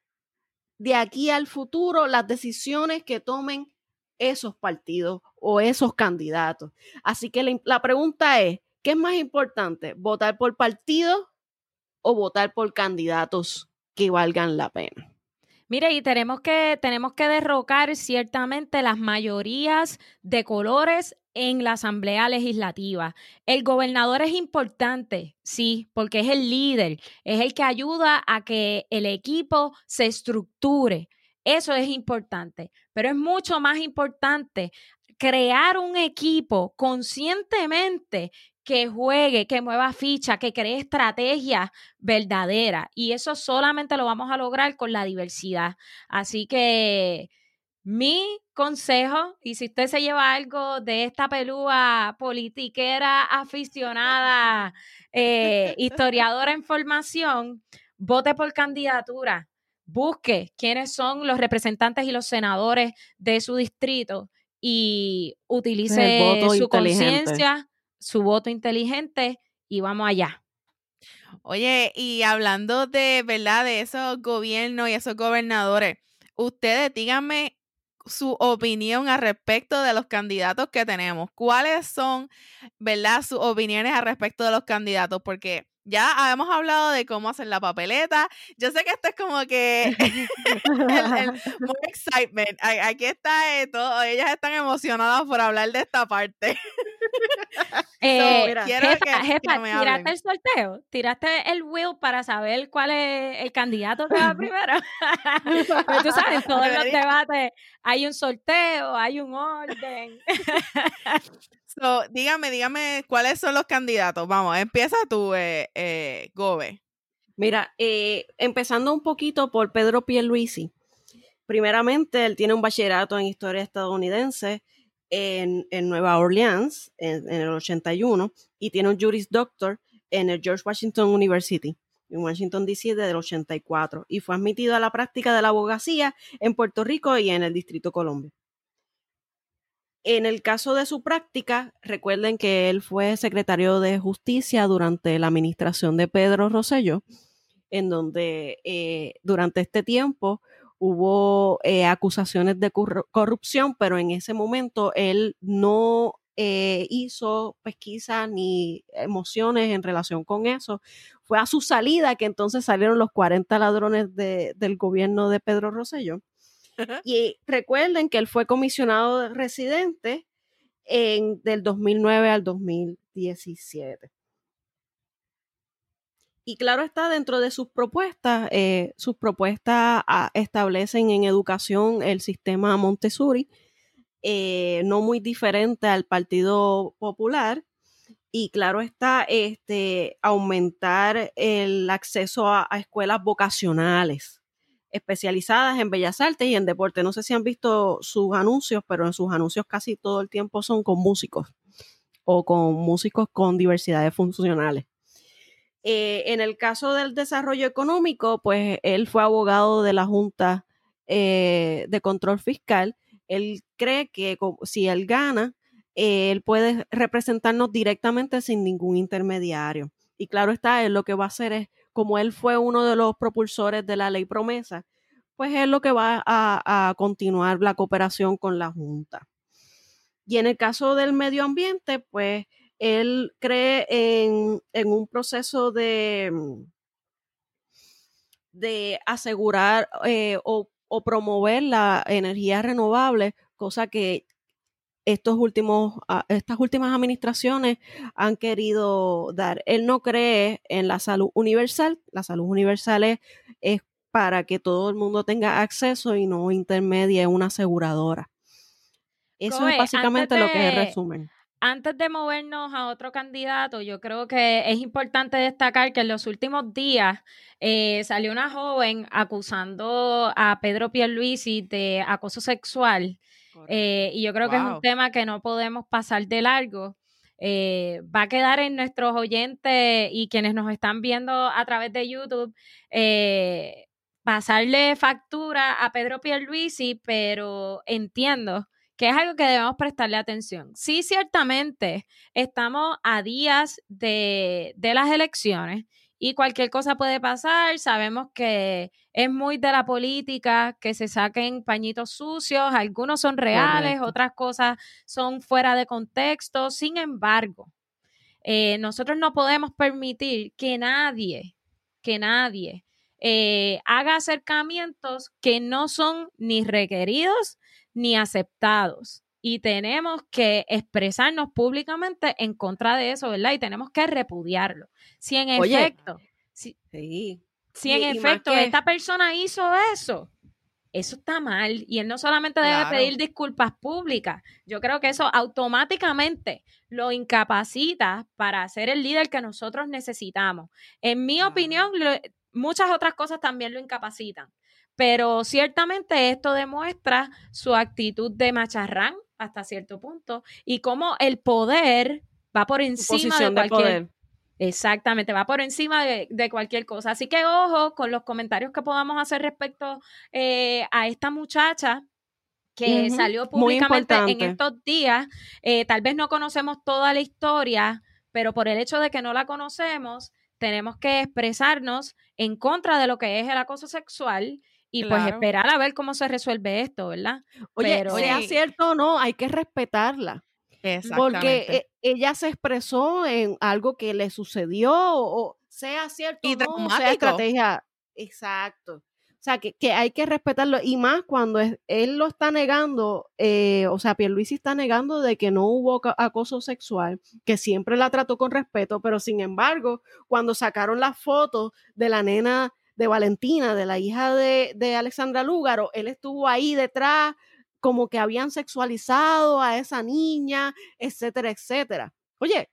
de aquí al futuro las decisiones que tomen esos partidos o esos candidatos? Así que la, la pregunta es, ¿Qué es más importante? ¿Votar por partidos o votar por candidatos que valgan la pena? Mire, y tenemos que, tenemos que derrocar ciertamente las mayorías de colores en la Asamblea Legislativa. El gobernador es importante, sí, porque es el líder, es el que ayuda a que el equipo se estructure. Eso es importante, pero es mucho más importante crear un equipo conscientemente que juegue, que mueva ficha, que cree estrategia verdadera. Y eso solamente lo vamos a lograr con la diversidad. Así que mi consejo, y si usted se lleva algo de esta pelúa politiquera aficionada, eh, historiadora en formación, vote por candidatura. Busque quiénes son los representantes y los senadores de su distrito y utilice su conciencia su voto inteligente y vamos allá. Oye, y hablando de, ¿verdad? De esos gobiernos y esos gobernadores, ustedes díganme su opinión al respecto de los candidatos que tenemos. ¿Cuáles son, verdad, sus opiniones al respecto de los candidatos? Porque ya hemos hablado de cómo hacer la papeleta. Yo sé que esto es como que el, muy excitement. Aquí está eh, todo. Ellas están emocionadas por hablar de esta parte. Eh, jefa, ¿tiraste el sorteo? ¿Tiraste el will para saber cuál es el candidato que va primero? pues tú sabes, en todos los debates hay un sorteo, hay un orden. dígame, dígame cuáles son los candidatos. Vamos, empieza tú, eh, eh Gobe. Mira, eh, empezando un poquito por Pedro Pierluisi. Primeramente, él tiene un bachillerato en historia estadounidense en, Nueva Orleans en, el 81 y tiene un Juris Doctor en el George Washington University en Washington, D.C. desde el 84 y fue admitido a la práctica de la abogacía en Puerto Rico y en el Distrito Colombia. En el caso de su práctica, recuerden que él fue secretario de Justicia durante la administración de Pedro Rosselló, en donde eh, durante este tiempo hubo eh, acusaciones de corrupción, pero en ese momento él no eh, hizo pesquisa ni emociones en relación con eso. Fue a su salida que entonces salieron los 40 ladrones del gobierno de Pedro Rosselló. Y recuerden que él fue comisionado residente en, del 2009 al 2017. Y claro está, dentro de sus propuestas, eh, sus propuestas ah, establecen en educación el sistema Montessori, eh, no muy diferente al Partido Popular. Y claro está, este, aumentar el acceso a escuelas vocacionales especializadas en bellas artes y en deporte. No sé si han visto sus anuncios, pero en sus anuncios casi todo el tiempo son con músicos o con músicos con diversidades funcionales. Eh, en el caso del desarrollo económico, pues él fue abogado de la Junta eh, de Control Fiscal él cree que si él gana, él puede representarnos directamente sin ningún intermediario. Y claro está, él lo que va a hacer es, como él fue uno de los propulsores de la ley promesa, pues es lo que va a, continuar la cooperación con la Junta. Y en el caso del medio ambiente, pues él cree en, un proceso de, de asegurar eh, o, o, promover la energía renovable, cosa que estos últimos, ah, estas últimas administraciones han querido dar. Él no cree en la salud universal. La salud universal es, para que todo el mundo tenga acceso y no intermedie una aseguradora. Eso es básicamente lo que es resumen. Antes de movernos a otro candidato, yo creo que es importante destacar que en los últimos días eh, salió una joven acusando a Pedro Pierluisi de acoso sexual eh, y yo creo que es un tema que no podemos pasar de largo. Eh, va a quedar en nuestros oyentes y quienes nos están viendo a través de YouTube, pasarle factura a Pedro Pierluisi, pero entiendo que es algo que debemos prestarle atención. Sí, ciertamente, estamos a días de, de las elecciones y cualquier cosa puede pasar. Sabemos que es muy de la política que se saquen pañitos sucios, algunos son reales, otras cosas son fuera de contexto. Sin embargo, eh, nosotros no podemos permitir que nadie, que nadie eh, haga acercamientos que no son ni requeridos ni aceptados y tenemos que expresarnos públicamente en contra de eso, ¿verdad? Y tenemos que repudiarlo. Si en efecto, si, si en efecto esta persona hizo eso, eso está mal y él no solamente debe pedir disculpas públicas, yo creo que eso automáticamente lo incapacita para ser el líder que nosotros necesitamos. En mi opinión, muchas otras cosas también lo incapacitan, pero ciertamente esto demuestra su actitud de macharrán hasta cierto punto y cómo el poder va por encima de cualquier... Exactamente, va por encima de, cualquier cosa. Así que ojo con los comentarios que podamos hacer respecto eh, a esta muchacha que salió públicamente en estos días. Eh, tal vez no conocemos toda la historia, pero por el hecho de que no la conocemos, tenemos que expresarnos en contra de lo que es el acoso sexual y pues esperar a ver cómo se resuelve esto, ¿verdad? Oye, Pero, sea cierto o no, hay que respetarla. Porque ella se expresó en algo que le sucedió, o sea cierto o no, sea estrategia. Exacto. O sea, que, hay que respetarlo. Y más cuando él lo está negando, eh, o sea, Pierluisi está negando de que no hubo acoso sexual, que siempre la trató con respeto, pero sin embargo, cuando sacaron las fotos de la nena de Valentina, de la hija de, de Alexandra Lúgaro, él estuvo ahí detrás, como que habían sexualizado a esa niña, etcétera, etcétera. Oye,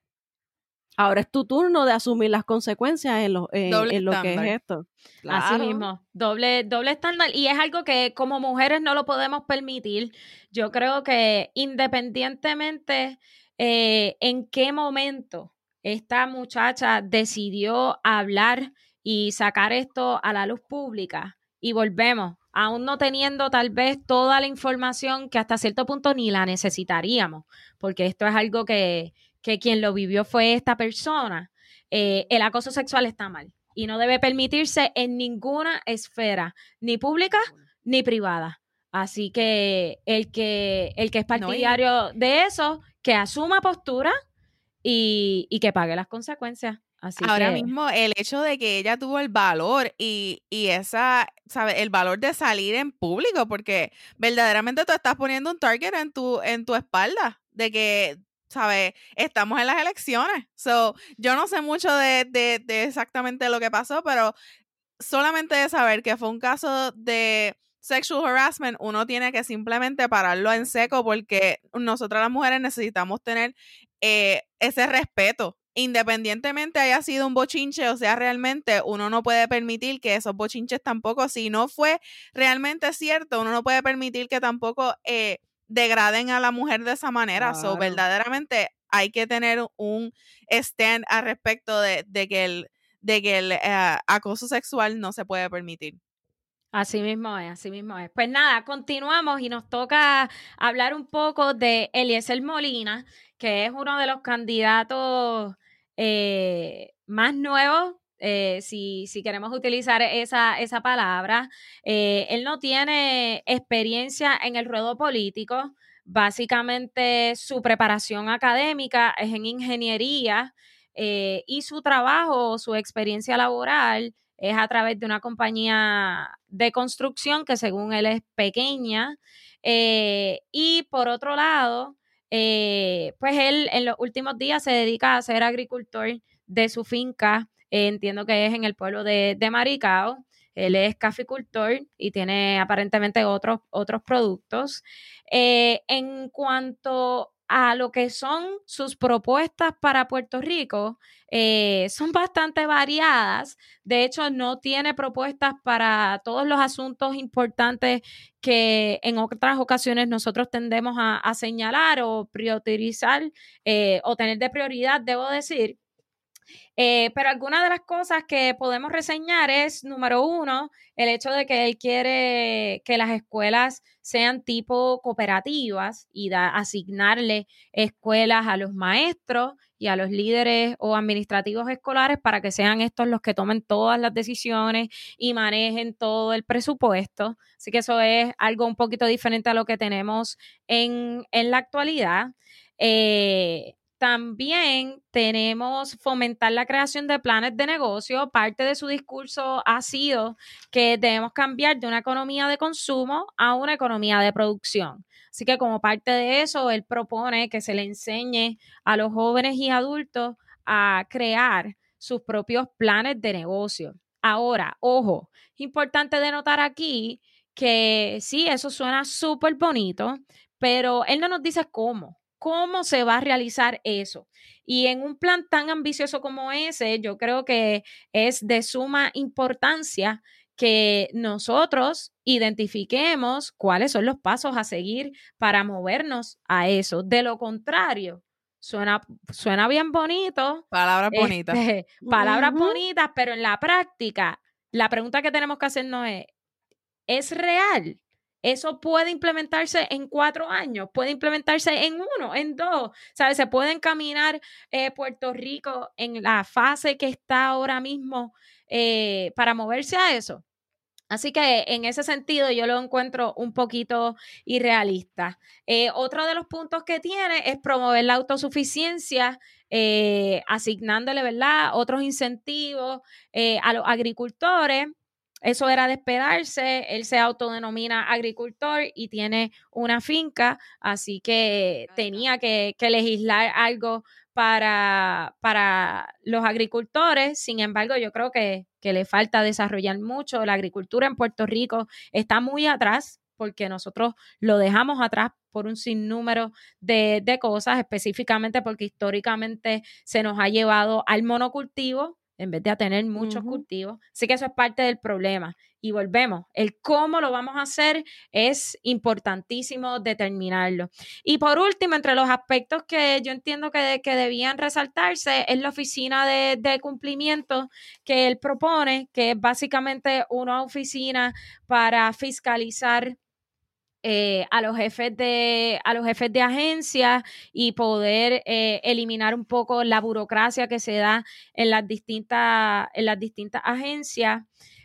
ahora es tu turno de asumir las consecuencias en lo, en, lo que es esto. Así mismo, doble, doble estándar. Y es algo que como mujeres no lo podemos permitir. Yo creo que independientemente eh, en qué momento esta muchacha decidió hablar y sacar esto a la luz pública. Y volvemos, aún no teniendo tal vez toda la información que hasta cierto punto ni la necesitaríamos, porque esto es algo que, que quien lo vivió fue esta persona. Eh, el acoso sexual está mal y no debe permitirse en ninguna esfera, ni pública ni privada. Así que el que, el que es partidario de eso, que asuma postura y, y que pague las consecuencias. Ahora mismo el hecho de que ella tuvo el valor y, y esa, ¿sabes? El valor de salir en público, porque verdaderamente tú estás poniendo un target en tu, en tu espalda, de que, ¿sabes? Estamos en las elecciones. So, yo no sé mucho de, de, de exactamente lo que pasó, pero solamente de saber que fue un caso de sexual harassment, uno tiene que simplemente pararlo en seco porque nosotras las mujeres necesitamos tener eh, ese respeto independientemente haya sido un bochinche, o sea, realmente uno no puede permitir que esos bochinches tampoco, si no fue realmente cierto, uno no puede permitir que tampoco eh, degraden a la mujer de esa manera. So, verdaderamente hay que tener un stand al respecto de, que el, de que el eh, acoso sexual no se puede permitir. Así mismo es, así mismo es. Pues nada, continuamos y nos toca hablar un poco de Eliezer Molina, que es uno de los candidatos eh, más nuevos eh, si, si, queremos utilizar esa, esa palabra. Eh, él no tiene experiencia en el ruedo político. Básicamente su preparación académica es en ingeniería y su trabajo, su experiencia laboral es a través de una compañía de construcción que según él es pequeña. Eh, y por otro lado, eh, pues él en los últimos días se dedica a ser agricultor de su finca, eh, entiendo que es en el pueblo de, de Maricao. Él es caficultor y tiene aparentemente otros, otros productos. en cuanto a lo que son sus propuestas para Puerto Rico, eh, son bastante variadas. De hecho, no tiene propuestas para todos los asuntos importantes que en otras ocasiones nosotros tendemos a, señalar o priorizar eh, o tener de prioridad, debo decir. Eh, pero algunas de las cosas que podemos reseñar es, número uno, el hecho de que él quiere que las escuelas sean tipo cooperativas y da, asignarle escuelas a los maestros y a los líderes o administrativos escolares para que sean estos los que tomen todas las decisiones y manejen todo el presupuesto. Así que eso es algo un poquito diferente a lo que tenemos en, en la actualidad. Eh, también tenemos fomentar la creación de planes de negocio. Parte de su discurso ha sido que debemos cambiar de una economía de consumo a una economía de producción. Así que como parte de eso, él propone que se le enseñe a los jóvenes y adultos a crear sus propios planes de negocio. Ahora, ojo, importante denotar aquí que sí, eso suena súper bonito, pero él no nos dice cómo cómo se va a realizar eso. Y en un plan tan ambicioso como ese, yo creo que es de suma importancia que nosotros identifiquemos cuáles son los pasos a seguir para movernos a eso. De lo contrario, suena, suena bien bonito. Palabras bonitas. Este, palabras bonitas, pero en la práctica, la pregunta que tenemos que hacernos es, ¿es real? Eso puede implementarse en cuatro años, puede implementarse en uno, en dos. ¿Sabes? Se puede encaminar eh, Puerto Rico en la fase que está ahora mismo eh, para moverse a eso. Así que en ese sentido yo lo encuentro un poquito irrealista. Eh, otro de los puntos que tiene es promover la autosuficiencia, asignándole, ¿verdad?, otros incentivos a los agricultores eso era despedarse. Él se autodenomina agricultor y tiene una finca, así que tenía que, legislar algo para, para, los agricultores. Sin embargo, yo creo que, le falta desarrollar mucho. La agricultura en Puerto Rico está muy atrás porque nosotros lo dejamos atrás por un sinnúmero de, de cosas, específicamente porque históricamente se nos ha llevado al monocultivo, en vez de a tener muchos cultivos. Así que eso es parte del problema. Y volvemos, el cómo lo vamos a hacer es importantísimo determinarlo. Y por último, entre los aspectos que yo entiendo que, que debían resaltarse es la oficina de, de, cumplimiento que él propone, que es básicamente una oficina para fiscalizar eh, a los jefes de a los jefes de agencia y poder eh, eliminar un poco la burocracia que se da en las distintas en las distintas agencias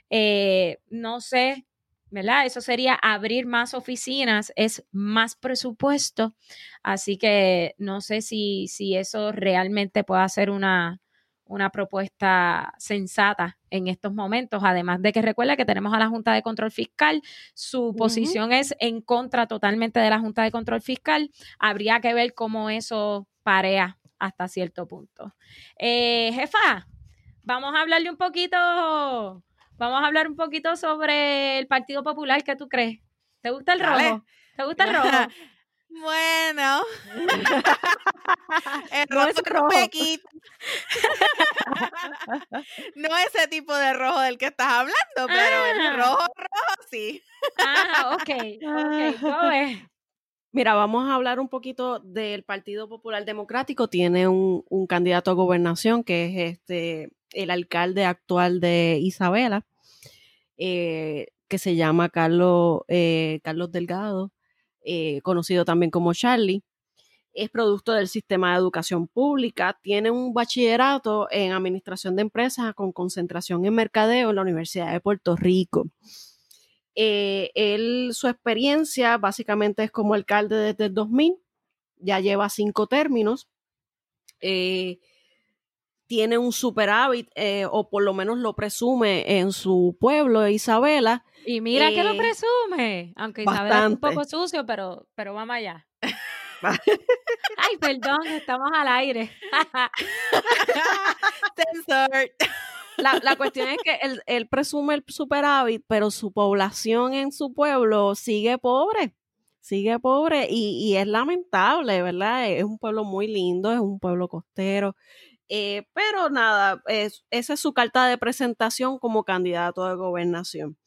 eh, no sé ¿verdad? Eso sería abrir más oficinas, es más presupuesto, así que no sé si, si eso realmente puede ser una, una propuesta sensata en estos momentos, además de que recuerda que tenemos a la Junta de Control Fiscal, su posición es en contra totalmente de la Junta de Control Fiscal, habría que ver cómo eso parea hasta cierto punto. Eh, jefa, vamos a hablarle un poquito, vamos a hablar un poquito sobre el Partido Popular, ¿qué tú crees? ¿Te gusta el rojo? ¿Te gusta el rojo? Bueno. el rojo es rojo. no ese tipo de rojo del que estás hablando, pero el ah. rojo, rojo sí. ah, ok. Ok, Mira, vamos a hablar un poquito del Partido Popular Democrático. Tiene un, un, candidato a gobernación que es este el alcalde actual de Isabela. Eh, que se llama Carlos, eh, Carlos Delgado, eh, conocido también como Charlie. Es producto del sistema de educación pública, tiene un bachillerato en administración de empresas con concentración en mercadeo en la Universidad de Puerto Rico. Eh, él, su experiencia básicamente es como alcalde desde el 2000, ya lleva cinco términos. Eh, tiene un superávit, eh, o por lo menos lo presume en su pueblo, Isabela. Y mira que lo eh, presume, aunque Isabela es un poco sucio, pero, pero vamos allá. Ay, perdón, estamos al aire. la, la, cuestión es que él, presume el superávit, pero su población en su pueblo sigue pobre, sigue pobre y, y es lamentable, ¿verdad? Es un pueblo muy lindo, es un pueblo costero, eh, pero nada, es, esa es su carta de presentación como candidato de gobernación.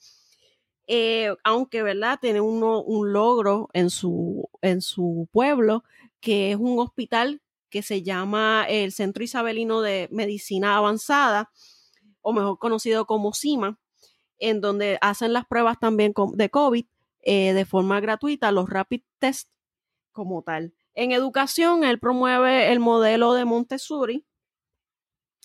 Eh, aunque, ¿verdad? Tiene uno, un logro en su, en su pueblo, que es un hospital que se llama el Centro Isabelino de Medicina Avanzada, o mejor conocido como CIMA, en donde hacen las pruebas también de COVID eh, de forma gratuita, los rapid test como tal. En educación, él promueve el modelo de Montessori,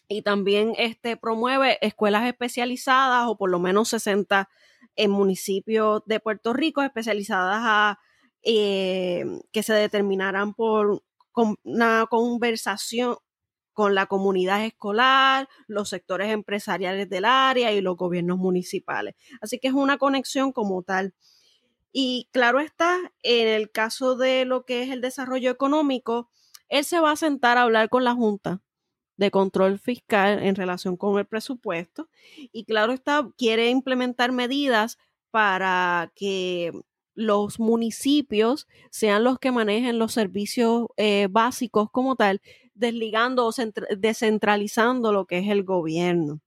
y también este, promueve escuelas especializadas o por lo menos 60 en municipios de Puerto Rico especializadas a eh, que se determinarán por una conversación con la comunidad escolar, los sectores empresariales del área y los gobiernos municipales. Así que es una conexión como tal. Y claro está, en el caso de lo que es el desarrollo económico, él se va a sentar a hablar con la Junta de control fiscal en relación con el presupuesto y claro está, quiere implementar medidas para que los municipios sean los que manejen los servicios eh, básicos como tal, desligando o descentralizando lo que es el gobierno.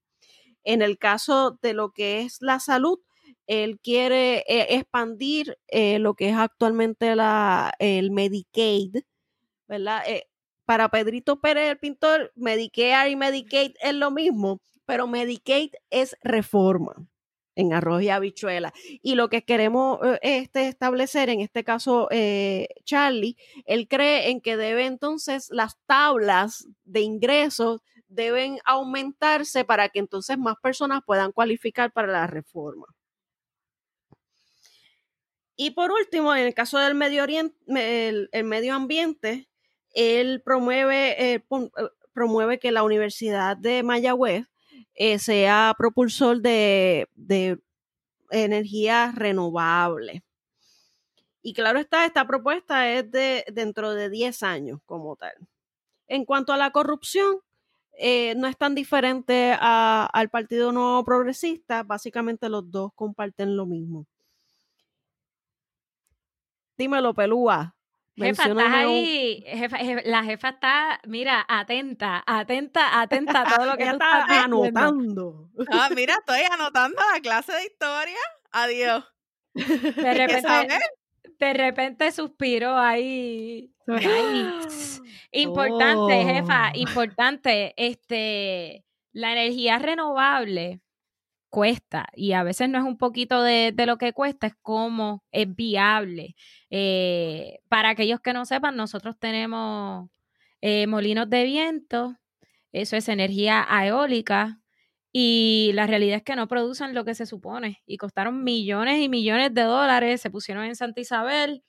En el caso de lo que es la salud, él quiere eh, expandir eh, lo que es actualmente la, el Medicaid, ¿verdad? Para Pedrito Pérez, el pintor, Medicare y Medicaid es lo mismo, pero Medicaid es reforma en arroz y habichuela. Y lo que queremos eh, este, establecer, en este caso eh, Charlie, él cree en que debe entonces las tablas de ingresos deben aumentarse para que entonces más personas puedan cualificar para la reforma. Y por último, en el caso del medio, oriente, el medio ambiente, él promueve, eh, eh, promueve que la Universidad de Mayagüez eh, sea propulsor de, energía renovable. Y claro está, esta propuesta es de dentro de 10 años como tal. En cuanto a la corrupción, no es tan diferente al Partido Nuevo Progresista, básicamente los dos comparten lo mismo. Dímelo, Pelúa, Jefa, estás ahí, la jefa está, mira, atenta, atenta, atenta a todo lo que tú está estás anotando. Ah, mira, estoy anotando la clase de historia. Adiós. De repente, de repente suspiró ahí. Importante, jefa, oh. importante. Este, la energía renovable cuesta y a veces no es un poquito de, lo que cuesta, es cómo es viable. Eh, para aquellos que no sepan, nosotros tenemos eh, molinos de viento, eso es energía eólica y la realidad es que no producen lo que se supone y costaron millones y millones de dólares, se pusieron en Santa Isabel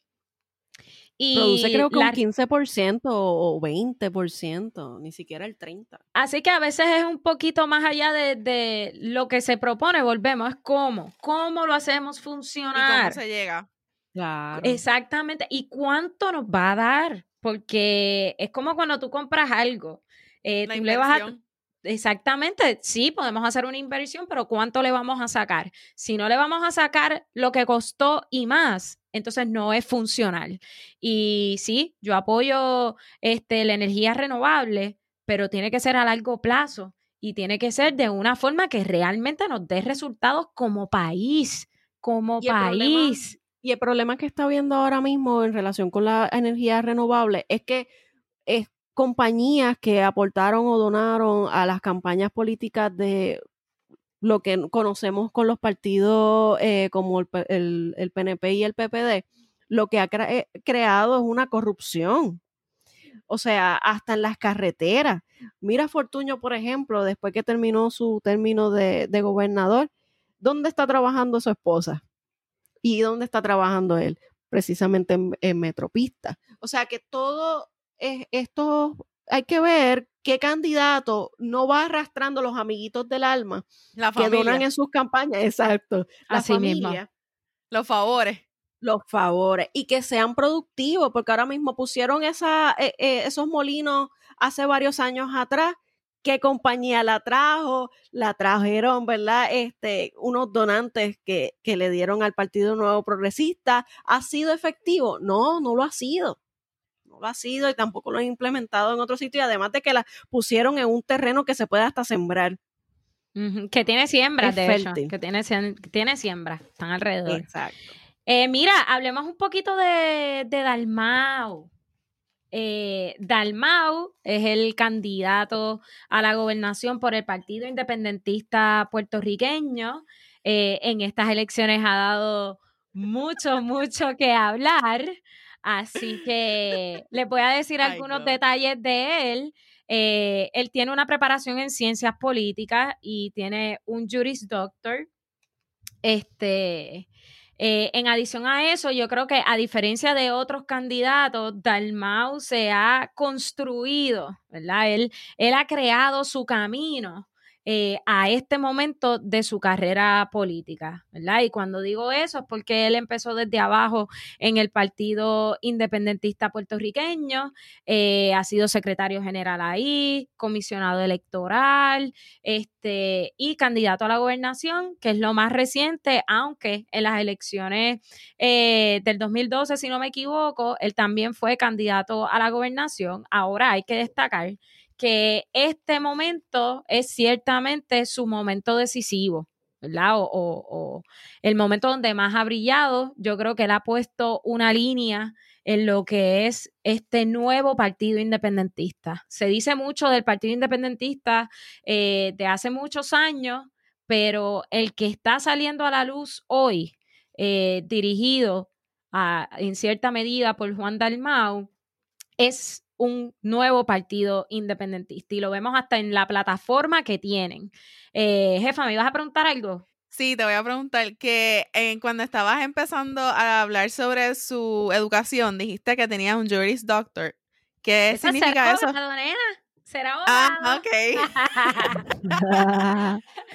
y Produce creo que un 15% o 20%, ni siquiera el 30%. Así que a veces es un poquito más allá de, lo que se propone, volvemos, es cómo, cómo lo hacemos funcionar. ¿Y cómo se llega? Claro. Exactamente. ¿Y cuánto nos va a dar? Porque es como cuando tú compras algo. Eh, tú le vas a, Exactamente, sí, podemos hacer una inversión, pero ¿cuánto le vamos a sacar? Si no le vamos a sacar lo que costó y más, entonces no es funcional. Y sí, yo apoyo este, la energía renovable, pero tiene que ser a largo plazo y tiene que ser de una forma que realmente nos dé resultados como país, como país. y el problema que está viendo ahora mismo en relación con la energía renovable es que es compañías que aportaron o donaron a las campañas políticas de lo que conocemos con los partidos eh, como el, el, PNP y el PPD, lo que ha eh, creado es una corrupción. O sea, hasta en las carreteras. Mira Fortuño, por ejemplo, después que terminó su término de, gobernador, ¿dónde está trabajando su esposa? ¿Y dónde está trabajando él? Precisamente en, Metropista. O sea que todo esto hay que ver qué candidato no va arrastrando los amiguitos del alma la que donan en sus campañas, exacto, la Así familia, los favores. Los favores y que sean productivos, porque ahora mismo pusieron esa, eh, eh, esos molinos hace varios años atrás. ¿Qué compañía la trajo? La trajeron, ¿verdad? Este, unos donantes que, que le dieron al Partido Nuevo Progresista. ¿Ha sido efectivo? No, no lo ha sido lo ha sido y tampoco lo han implementado en otro sitio, y además de que la pusieron en un terreno que se puede hasta sembrar. Que tiene siembra, de hecho, que tiene, tiene siembra, están alrededor. Exacto. Eh, mira, hablemos un poquito de, de Dalmau. Eh, Dalmau es el candidato a la gobernación por el Partido Independentista puertorriqueño. Eh, en estas elecciones ha dado mucho, mucho que hablar. Así que les voy a decir algunos detalles de él. Eh, él tiene una preparación en ciencias políticas y tiene un Juris Doctor. Este, eh, en adición a eso, yo creo que a diferencia de otros candidatos, Dalmau se ha construido, ¿verdad? Él, él ha creado su camino eh, a este momento de su carrera política, ¿verdad? Y cuando digo eso es porque él empezó desde abajo en el Partido Independentista puertorriqueño, eh, ha sido secretario general ahí, comisionado electoral, este, y candidato a la gobernación, que es lo más reciente, aunque en las elecciones eh, del 2012, si no me equivoco, él también fue candidato a la gobernación. Ahora hay que destacar que este momento es ciertamente su momento decisivo, ¿verdad? O, el momento donde más ha brillado. Yo creo que él ha puesto una línea en lo que es este nuevo partido independentista. Se dice mucho del partido independentista eh, de hace muchos años, pero el que está saliendo a la luz hoy, eh, dirigido en cierta medida por Juan Dalmau, es un nuevo partido independentista y lo vemos hasta en la plataforma que tienen. Eh, jefa, ¿me ibas a preguntar algo? Sí, te voy a preguntar que eh, cuando estabas empezando a hablar sobre su educación, dijiste que tenías un Juris Doctor. ¿Qué significa eso? Será ah, abogado. Ah, ok.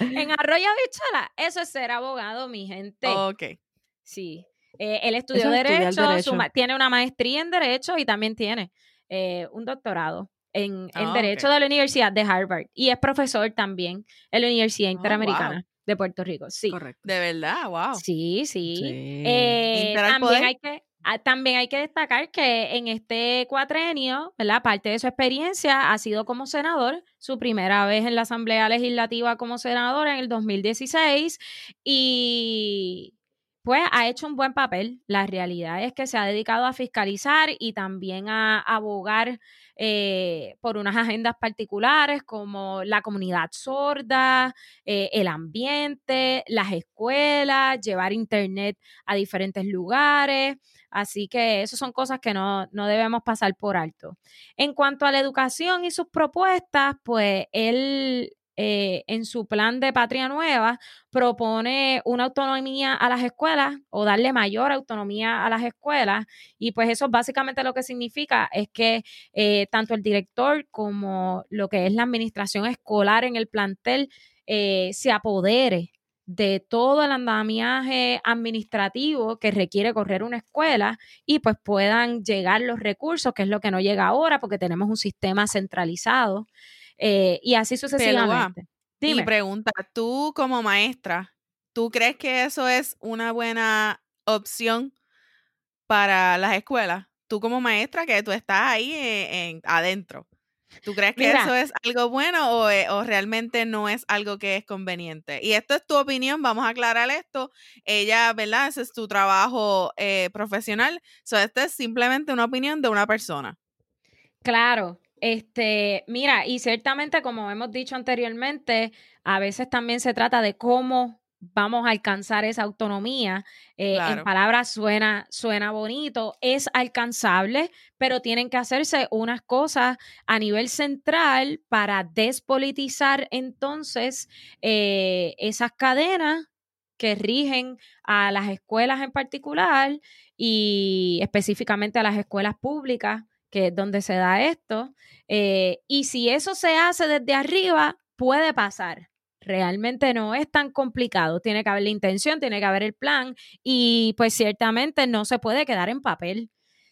en Arroyo Bichola, eso es ser abogado, mi gente. Ok. Sí. Eh, él estudió derecho, tiene una maestría en Derecho y también tiene eh, un doctorado en, ah, Derecho de la Universidad de Harvard y es profesor también en la Universidad oh, Interamericana. de Puerto Rico, sí. Correcto. De verdad, wow. Sí, sí. Eh, también hay que ah, también hay que destacar que en este cuatrenio, ¿verdad? Parte de su experiencia ha sido como senador, su primera vez en la Asamblea Legislativa como senador en el 2016 y pues ha hecho un buen papel. La realidad es que se ha dedicado a fiscalizar y también a abogar eh, por unas agendas particulares como la comunidad sorda, eh, el ambiente, las escuelas, llevar internet a diferentes lugares. Así que esas son cosas que no, no debemos pasar por alto. En cuanto a la educación y sus propuestas, pues él eh, en su plan de Patria Nueva propone una autonomía a las escuelas o darle mayor autonomía a las escuelas y pues eso básicamente lo que significa es que eh, tanto el director como lo que es la administración escolar en el plantel eh, se apodere de todo el andamiaje administrativo que requiere correr una escuela y pues puedan llegar los recursos, que es lo que no llega ahora porque tenemos un sistema centralizado. Eh, y así sucesivamente. Dime. Y pregunta, tú como maestra, ¿tú crees que eso es una buena opción para las escuelas? Tú como maestra que tú estás ahí en, adentro. ¿Tú crees que eso es algo bueno eh, o, realmente no es algo que es conveniente? Y esto es tu opinión, vamos a aclarar esto. Ella, ¿verdad? Ese es tu trabajo eh, profesional. So, esto es simplemente una opinión de una persona. Claro, Este, mira, y ciertamente, como hemos dicho anteriormente, a veces también se trata de cómo vamos a alcanzar esa autonomía. Eh, en palabras suena, suena bonito, es alcanzable, pero tienen que hacerse unas cosas a nivel central para despolitizar entonces eh, esas cadenas que rigen a las escuelas en particular y específicamente a las escuelas públicas, que es donde se da esto. Eh, y si eso se hace desde arriba, puede pasar realmente no es tan complicado. Tiene que haber la intención, tiene que haber el plan y pues ciertamente no se puede quedar en papel.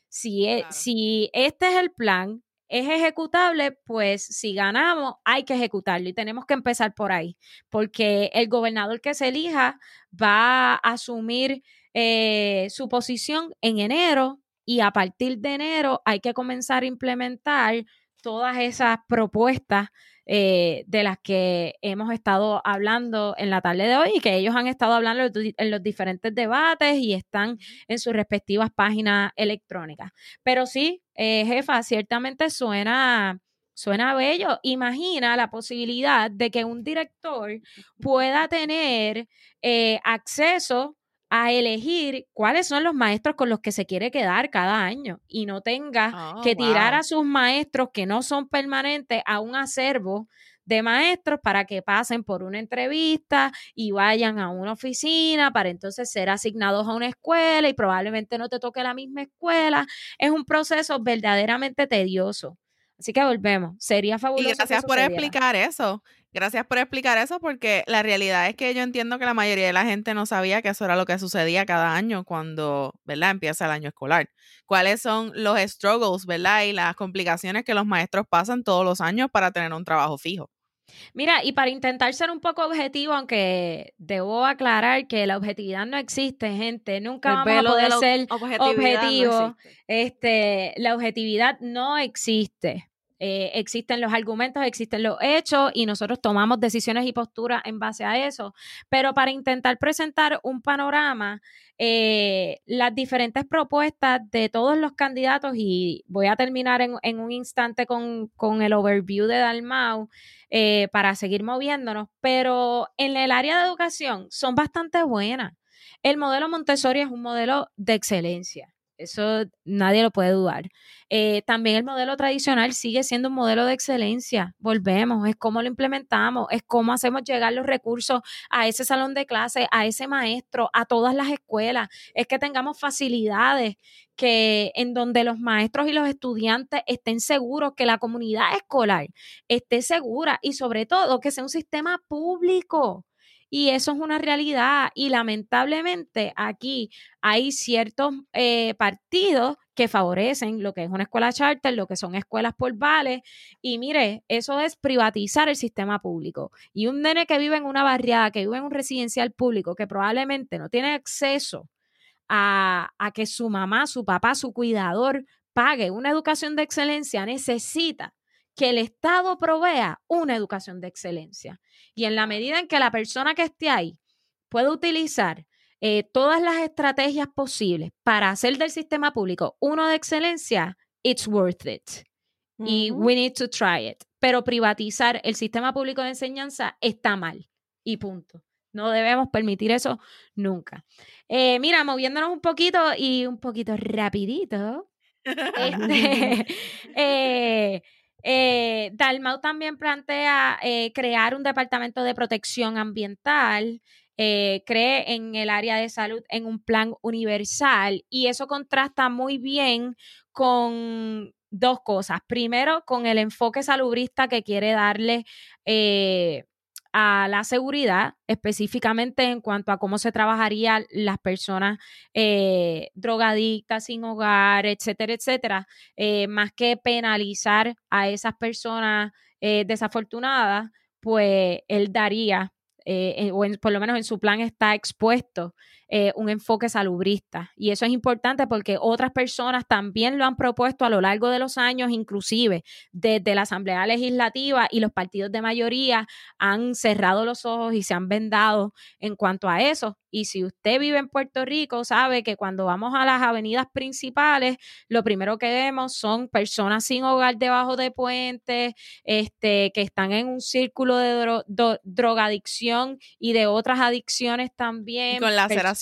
Si, e, si este es el plan, es ejecutable, pues si ganamos hay que ejecutarlo y tenemos que empezar por ahí, porque el gobernador que se elija va a asumir eh, su posición en enero y a partir de enero hay que comenzar a implementar todas esas propuestas eh, de las que hemos estado hablando en la tarde de hoy y que ellos han estado hablando en los diferentes debates y están en sus respectivas páginas electrónicas. Pero sí, eh, jefa, ciertamente suena... Suena bello. Imagina la posibilidad de que un director pueda tener eh, acceso a elegir cuáles son los maestros con los que se quiere quedar cada año y no tenga oh, que tirar a sus maestros que no son permanentes a un acervo de maestros para que pasen por una entrevista y vayan a una oficina para entonces ser asignados a una escuela y probablemente no te toque la misma escuela. Es un proceso verdaderamente tedioso. Así que volvemos. Sería fabuloso. Y gracias por explicar eso. Gracias por explicar eso porque la realidad es que yo entiendo que la mayoría de la gente no sabía que eso era lo que sucedía cada año cuando, ¿verdad? Empieza el año escolar. ¿Cuáles son los struggles, ¿verdad? Y las complicaciones que los maestros pasan todos los años para tener un trabajo fijo. Mira, y para intentar ser un poco objetivo, aunque debo aclarar que la objetividad no existe, gente, nunca vamos a poder ser objetivo. este, la objetividad no existe. Eh, existen los argumentos, existen los hechos y nosotros tomamos decisiones y posturas en base a eso. Pero para intentar presentar un panorama, eh, las diferentes propuestas de todos los candidatos, y voy a terminar en, un instante con, el overview de Dalmau eh, para seguir moviéndonos, pero en el área de educación son bastante buenas. El modelo Montessori es un modelo de excelencia. Eso nadie lo puede dudar. Eh, también el modelo tradicional sigue siendo un modelo de excelencia. Volvemos, es cómo lo implementamos, es cómo hacemos llegar los recursos a ese salón de clase, a ese maestro, a todas las escuelas. Es que tengamos facilidades que en donde los maestros y los estudiantes estén seguros, que la comunidad escolar esté segura y sobre todo que sea un sistema público y eso es una realidad. Y lamentablemente aquí hay ciertos eh, partidos que favorecen lo que es una escuela charter, lo que son escuelas por vales. Y mire, eso es privatizar el sistema público. Y un nene que vive en una barriada, que vive en un residencial público, que probablemente no tiene acceso a, a que su mamá, su papá, su cuidador pague una educación de excelencia, necesita que el Estado provea una educación de excelencia. Y en la medida en que la persona que esté ahí puede utilizar eh, todas las estrategias posibles para hacer del sistema público uno de excelencia, it's worth it. Y we need to try it. Pero privatizar el sistema público de enseñanza está mal. Y punto. No debemos permitir eso nunca. Eh, mira, moviéndonos un poquito y un poquito rapidito. este, eh, eh, Dalmau también plantea eh, crear un departamento de protección ambiental, eh, cree en el área de salud en un plan universal y eso contrasta muy bien con dos cosas. Primero, con el enfoque salubrista que quiere darle a la seguridad, específicamente en cuanto a cómo se trabajaría las personas eh, drogadictas, sin hogar, etcétera, etcétera, eh, más que penalizar a esas personas eh, desafortunadas, pues él daría, o por lo menos en su plan está expuesto eh, un enfoque salubrista. Y eso es importante porque otras personas también lo han propuesto a lo largo de los años, inclusive desde la Asamblea Legislativa y los partidos de mayoría han cerrado los ojos y se han vendado en cuanto a eso. Y si usted vive en Puerto Rico, sabe que cuando vamos a las avenidas principales, lo primero que vemos son personas sin hogar debajo de puentes, este, que están en un círculo de drogadicción y de otras adicciones también. con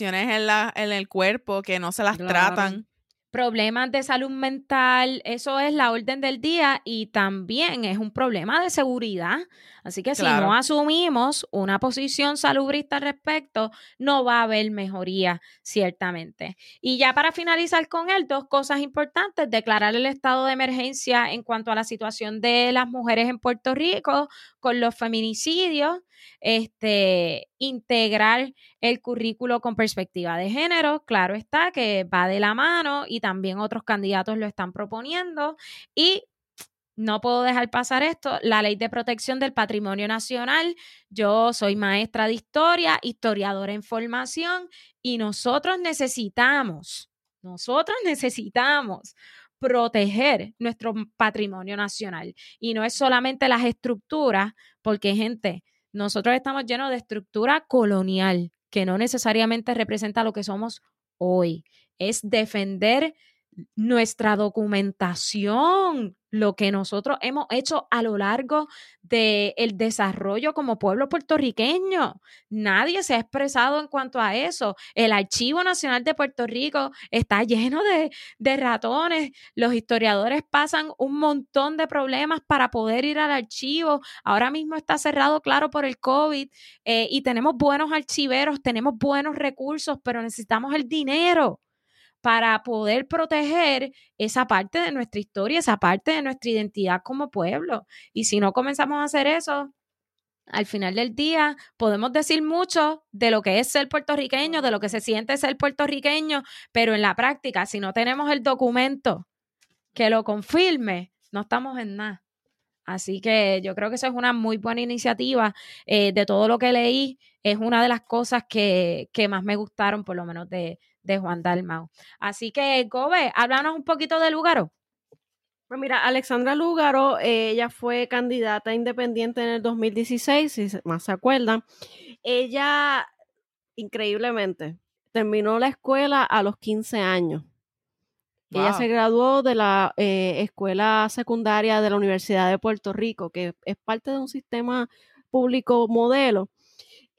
en, la, en el cuerpo que no se las tratan problemas de salud mental, eso es la orden del día y también es un problema de seguridad. Así que si no asumimos una posición salubrista al respecto, no va a haber mejoría, ciertamente. Y ya para finalizar con él, dos cosas importantes. Declarar el estado de emergencia en cuanto a la situación de las mujeres en Puerto Rico con los feminicidios este, integrar el currículo con perspectiva de género, claro está que va de la mano y también otros candidatos lo están proponiendo y no puedo dejar pasar esto, la ley de protección del patrimonio nacional. Yo soy maestra de historia, historiadora en formación y nosotros necesitamos, nosotros necesitamos proteger nuestro patrimonio nacional. Y no es solamente las estructuras, porque gente, nosotros estamos llenos de estructura colonial, que no necesariamente representa lo que somos hoy. Es defender nuestra documentación, lo que nosotros hemos hecho a lo largo del el desarrollo como pueblo puertorriqueño. Nadie se ha expresado en cuanto a eso. El Archivo Nacional de Puerto Rico está lleno de, de ratones. Los historiadores pasan un montón de problemas para poder ir al archivo. Ahora mismo está cerrado, claro, por el COVID eh, y tenemos buenos archiveros, tenemos buenos recursos, pero necesitamos el dinero para poder proteger esa parte de nuestra historia, esa parte de nuestra identidad como pueblo. Y si no comenzamos a hacer eso, al final del día podemos decir mucho de lo que es ser puertorriqueño, de lo que se siente ser puertorriqueño, pero en la práctica, si no tenemos el documento que lo confirme, no estamos en nada. Así que yo creo que esa es una muy buena iniciativa. Eh, de todo lo que leí, es una de las cosas que, que más me gustaron, por lo menos de, de Juan Dalmau. Así que, Gobe, háblanos un poquito de Lugaro. Pues mira, Alexandra Lugaro, ella fue candidata independiente en el 2016, si más se acuerdan. Ella, increíblemente, terminó la escuela a los 15 años. Ella se graduó de la eh, escuela secundaria de la Universidad de Puerto Rico, que es parte de un sistema público modelo.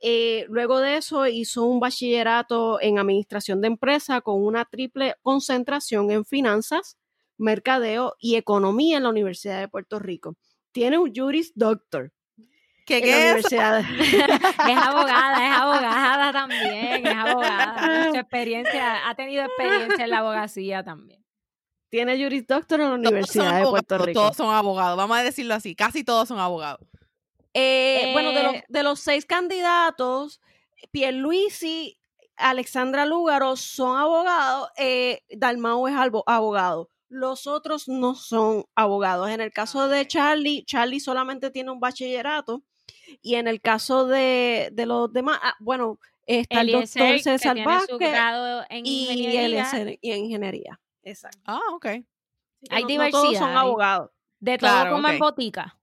Eh, luego de eso hizo un bachillerato en administración de empresa con una triple concentración en finanzas, mercadeo y economía en la Universidad de Puerto Rico. Tiene un Juris Doctor. ¿Qué, es? es abogada, es abogada también, es abogada. Mucha experiencia, ha tenido experiencia en la abogacía también. Tiene Juris Doctor en la Universidad de Puerto Rico. Todos son abogados, vamos a decirlo así, casi todos son abogados. Eh, bueno, de los, eh, de los seis candidatos, Pierluisi, Alexandra Lúgaro son abogados, eh, Dalmau es abogado. Los otros no son abogados. En el caso de Charlie, Charlie solamente tiene un bachillerato. Y en el caso de, de los demás, ah, bueno, está el, doctor César Vázquez en y, ingeniería. y en ingeniería. Exacto. Ah, ok. Hay diversidad. todos son abogados. De todo como en botica.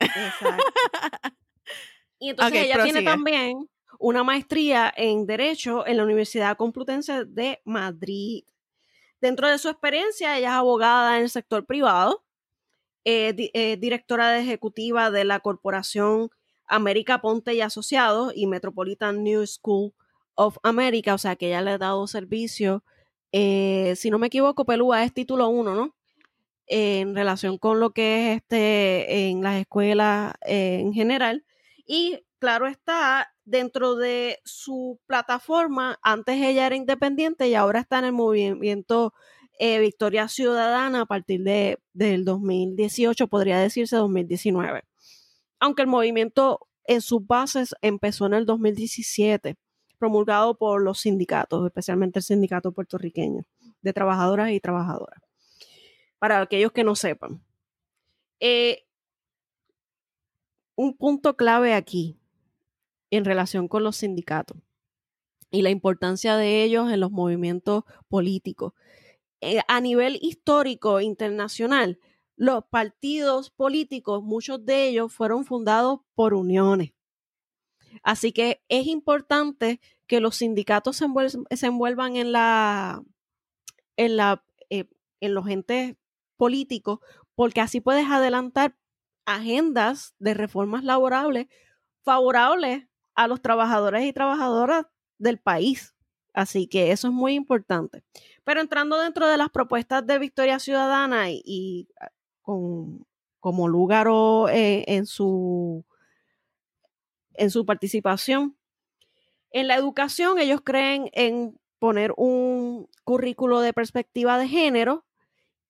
Exacto. Y entonces ella tiene también una maestría en Derecho en la Universidad Complutense de Madrid. Dentro de su experiencia, ella es abogada en el sector privado, eh, eh, directora ejecutiva de la corporación América Ponte y Asociados y Metropolitan New School of America, o sea que ella le ha dado servicio, eh, si no me equivoco, Pelúa es título 1, ¿no? En relación con lo que es este en las escuelas en general. Y claro está, dentro de su plataforma, antes ella era independiente y ahora está en el movimiento eh, Victoria Ciudadana a partir de, del 2018, podría decirse 2019. Aunque el movimiento en sus bases empezó en el 2017, promulgado por los sindicatos, especialmente el sindicato puertorriqueño de trabajadoras y trabajadoras. Para aquellos que no sepan. Eh, un punto clave aquí en relación con los sindicatos. y la importancia de ellos en los movimientos políticos. Eh, a nivel histórico internacional, los partidos políticos, muchos de ellos fueron fundados por uniones. Así que es importante que los sindicatos se, envuelvan en la, en la, eh, en los entes políticos, porque así puedes adelantar agendas de reformas laborables favorables a los trabajadores y trabajadoras del país. Así que eso es muy importante. Pero entrando dentro de las propuestas de Victoria Ciudadana y, ah, con, como lugar eh, en, su, en su participación, en la educación ellos creen en poner un currículo de perspectiva de género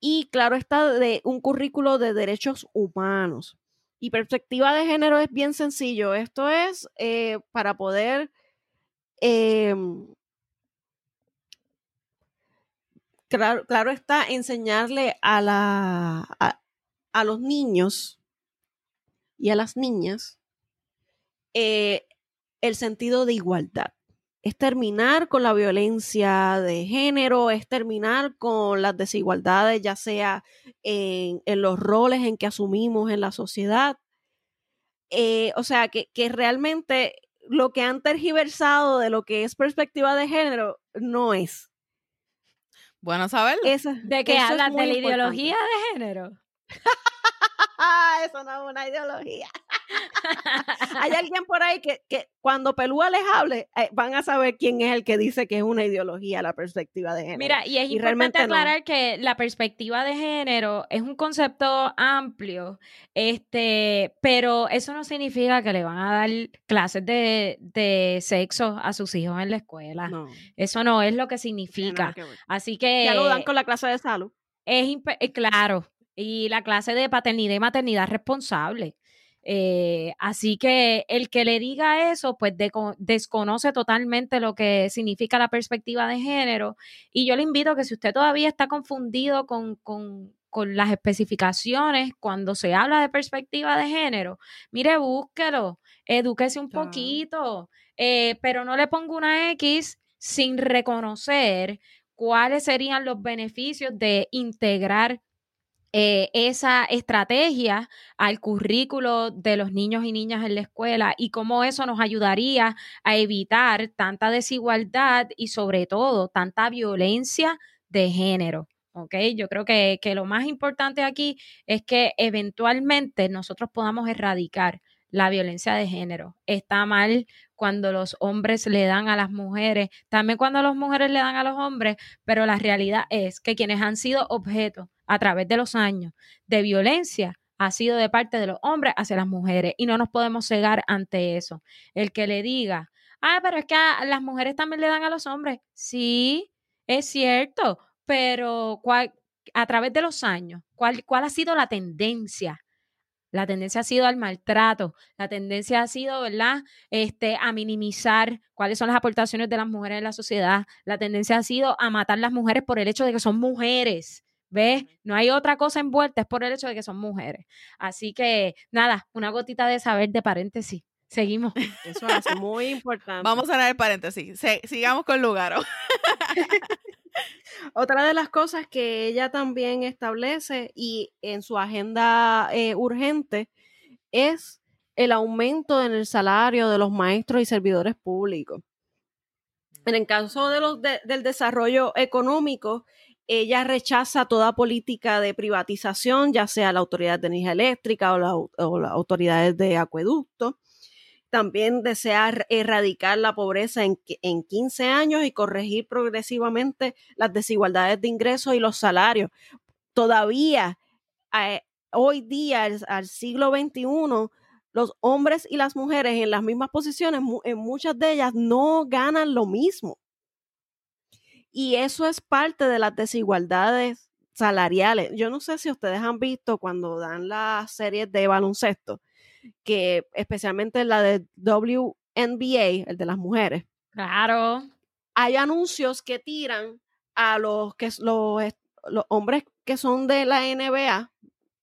y claro está de un currículo de derechos humanos. Y perspectiva de género es bien sencillo. Esto es eh, para poder em, claro, claro, está enseñarle a, la, a, los niños y a las niñas eh, el sentido de igualdad es terminar con la violencia de género, es terminar con las desigualdades, ya sea en, los roles en que asumimos en la sociedad. Eh, o sea, que, realmente lo que han tergiversado de lo que es perspectiva de género no es. Bueno saberlo. ¿De qué hablan? ¿De la ideología de género? Eso no es una ideología. Hay alguien por ahí que, que cuando Pelúa les hable, eh, van a saber quién es el que dice que es una ideología la perspectiva de género. Mira, y es importante aclarar que la perspectiva de género es un concepto amplio, este, pero eso no significa que le van a dar clases de, de sexo a sus hijos en la escuela. Eso no es lo que significa. Así que... Ya lo dan con la clase de salud. Es eh, claro, y la clase de paternidad y maternidad responsable. Eh, así que el que le diga eso, pues desconoce totalmente lo que significa la perspectiva de género. Y yo le invito a que si usted todavía está confundido con, con, con las especificaciones cuando se habla de perspectiva de género, mire, búsquelo, edúquese un poquito, eh, pero no le ponga una X sin reconocer cuáles serían los beneficios de integrar eh, esa estrategia al currículo de los niños y niñas en la escuela y cómo eso nos ayudaría a evitar tanta desigualdad y sobre todo tanta violencia de género. ¿ok? Yo creo que, que lo más importante aquí es que eventualmente nosotros podamos erradicar la violencia de género. Está mal cuando los hombres le dan a las mujeres, también cuando las mujeres le dan a los hombres, pero la realidad es que quienes han sido objeto a través de los años de violencia ha sido de parte de los hombres hacia las mujeres y no nos podemos cegar ante eso. El que le diga, ah, pero es que a las mujeres también le dan a los hombres. Sí, es cierto, pero a través de los años, ¿cuál, ¿cuál ha sido la tendencia? La tendencia ha sido al maltrato, la tendencia ha sido, ¿verdad? Este, a minimizar cuáles son las aportaciones de las mujeres en la sociedad. La tendencia ha sido a matar a las mujeres por el hecho de que son mujeres. ¿Ves? No hay otra cosa envuelta, es por el hecho de que son mujeres. Así que, nada, una gotita de saber de paréntesis. Seguimos. Eso es muy importante. Vamos a dar el paréntesis. sigamos con Lugaro. Otra de las cosas que ella también establece y en su agenda eh, urgente es el aumento en el salario de los maestros y servidores públicos. En el caso de los del desarrollo económico, ella rechaza toda política de privatización, ya sea la Autoridad de Energía Eléctrica o, las autoridades de acueducto. También desea erradicar la pobreza en, en 15 años y corregir progresivamente las desigualdades de ingresos y los salarios. Todavía, eh, hoy día, al, siglo XXI, los hombres y las mujeres en las mismas posiciones, en muchas de ellas no ganan lo mismo. Y eso es parte de las desigualdades salariales. Yo no sé si ustedes han visto cuando dan las series de baloncesto, que especialmente la de WNBA, el de las mujeres. Claro. Hay anuncios que tiran a los que los, los hombres que son de la NBA,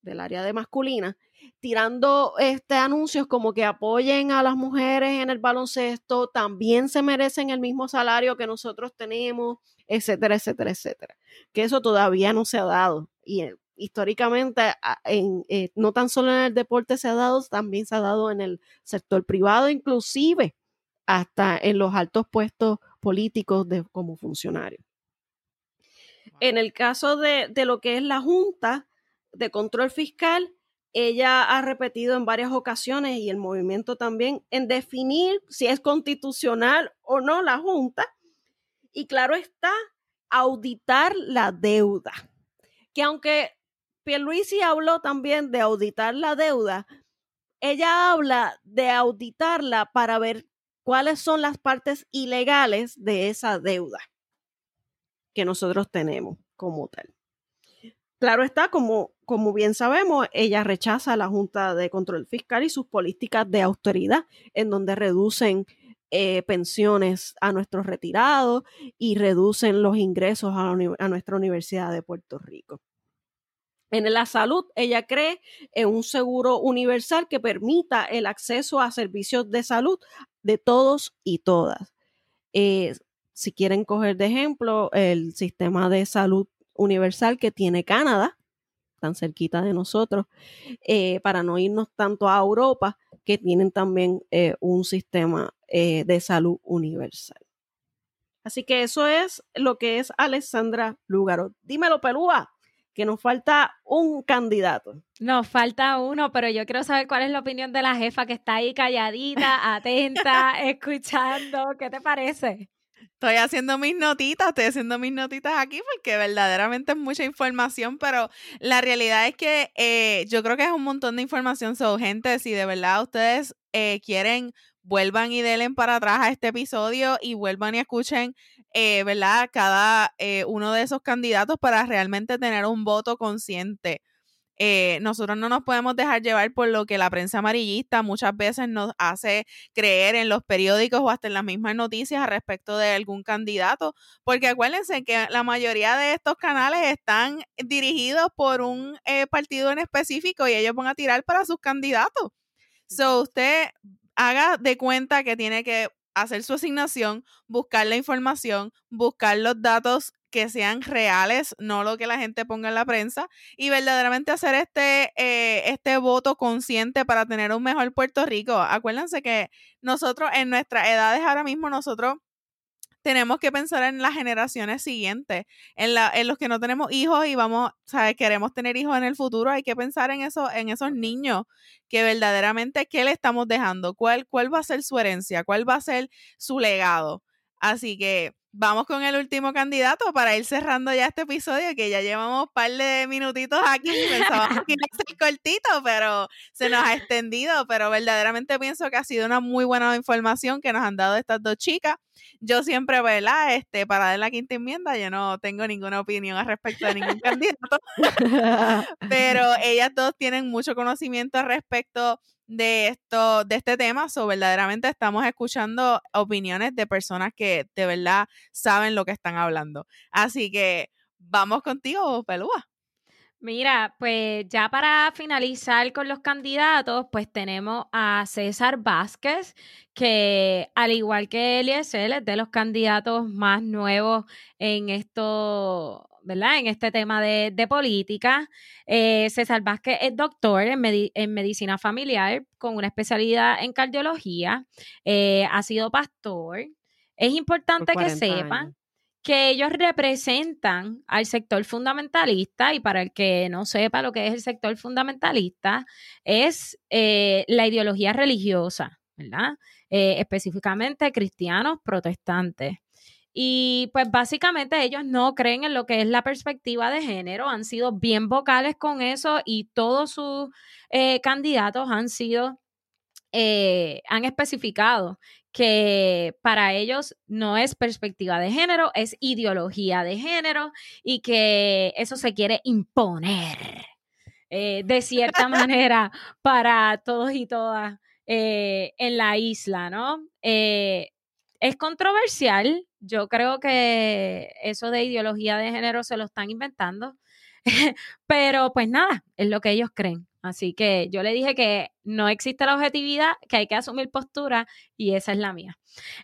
del área de masculina, tirando este anuncios como que apoyen a las mujeres en el baloncesto, también se merecen el mismo salario que nosotros tenemos, etcétera, etcétera, etcétera. Que eso todavía no se ha dado. Y eh, históricamente, en, eh, no tan solo en el deporte se ha dado, también se ha dado en el sector privado, inclusive hasta en los altos puestos políticos de, como funcionarios. En el caso de, de lo que es la Junta de Control Fiscal, ella ha repetido en varias ocasiones y el movimiento también en definir si es constitucional o no la Junta. Y claro está, auditar la deuda. Que aunque Pierluisi habló también de auditar la deuda, ella habla de auditarla para ver cuáles son las partes ilegales de esa deuda que nosotros tenemos como tal. Claro está, como, como bien sabemos, ella rechaza la Junta de Control Fiscal y sus políticas de austeridad, en donde reducen eh, pensiones a nuestros retirados y reducen los ingresos a, nuestra Universidad de Puerto Rico. En la salud, ella cree en un seguro universal que permita el acceso a servicios de salud de todos y todas. Eh, si quieren coger de ejemplo el sistema de salud universal que tiene Canadá, tan cerquita de nosotros, eh, para no irnos tanto a Europa, que tienen también eh, un sistema eh, de salud universal. Así que eso es lo que es Alessandra Lugaro. Dímelo, Pelúa, que nos falta un candidato. Nos falta uno, pero yo quiero saber cuál es la opinión de la jefa que está ahí calladita, atenta, escuchando. ¿Qué te parece? Estoy haciendo mis notitas, estoy haciendo mis notitas aquí porque verdaderamente es mucha información, pero la realidad es que eh, yo creo que es un montón de información. So, gente, si de verdad ustedes eh, quieren, vuelvan y denle para atrás a este episodio y vuelvan y escuchen, eh, ¿verdad? Cada uno de esos candidatos para realmente tener un voto consciente. Eh, nosotros no nos podemos dejar llevar por lo que la prensa amarillista muchas veces nos hace creer en los periódicos o hasta en las mismas noticias a respecto de algún candidato, porque acuérdense que la mayoría de estos canales están dirigidos por un eh, partido en específico y ellos van a tirar para sus candidatos. So, usted haga de cuenta que tiene que hacer su asignación, buscar la información, buscar los datos que sean reales, no lo que la gente ponga en la prensa, y verdaderamente hacer este, eh, este voto consciente para tener un mejor Puerto Rico. Acuérdense que nosotros en nuestras edades ahora mismo, nosotros tenemos que pensar en las generaciones siguientes, en, la, en los que no tenemos hijos y vamos, ¿sabes? Queremos tener hijos en el futuro, hay que pensar en eso, en esos niños que verdaderamente, ¿qué le estamos dejando? ¿Cuál, cuál va a ser su herencia? ¿Cuál va a ser su legado? Así que vamos con el último candidato para ir cerrando ya este episodio, que ya llevamos un par de minutitos aquí. Pensábamos que iba a ser cortito, pero se nos ha extendido. Pero verdaderamente pienso que ha sido una muy buena información que nos han dado estas dos chicas. Yo siempre, ¿verdad? Este, para dar la quinta enmienda, yo no tengo ninguna opinión al respecto de ningún candidato. pero ellas dos tienen mucho conocimiento al respecto de esto, de este tema, o verdaderamente estamos escuchando opiniones de personas que de verdad saben lo que están hablando. Así que vamos contigo, Pelúa. Mira, pues ya para finalizar con los candidatos, pues tenemos a César Vázquez, que al igual que Eliezer, es de los candidatos más nuevos en esto ¿verdad? En este tema de, política. Eh, César Vázquez es doctor en, medicina familiar con una especialidad en cardiología. Eh, ha sido pastor. Es importante que sepan que ellos representan al sector fundamentalista y para el que no sepa lo que es el sector fundamentalista, es eh, la ideología religiosa, ¿verdad? específicamente cristianos protestantes. Y pues básicamente ellos no creen en lo que es la perspectiva de género, han sido bien vocales con eso y todos sus eh, candidatos han sido, eh, han especificado que para ellos no es perspectiva de género, es ideología de género y que eso se quiere imponer eh, de cierta manera para todos y todas en la isla, ¿no? Es controversial, yo creo que eso de ideología de género se lo están inventando, pero pues nada, es lo que ellos creen. Así que yo le dije que no existe la objetividad, que hay que asumir postura y esa es la mía.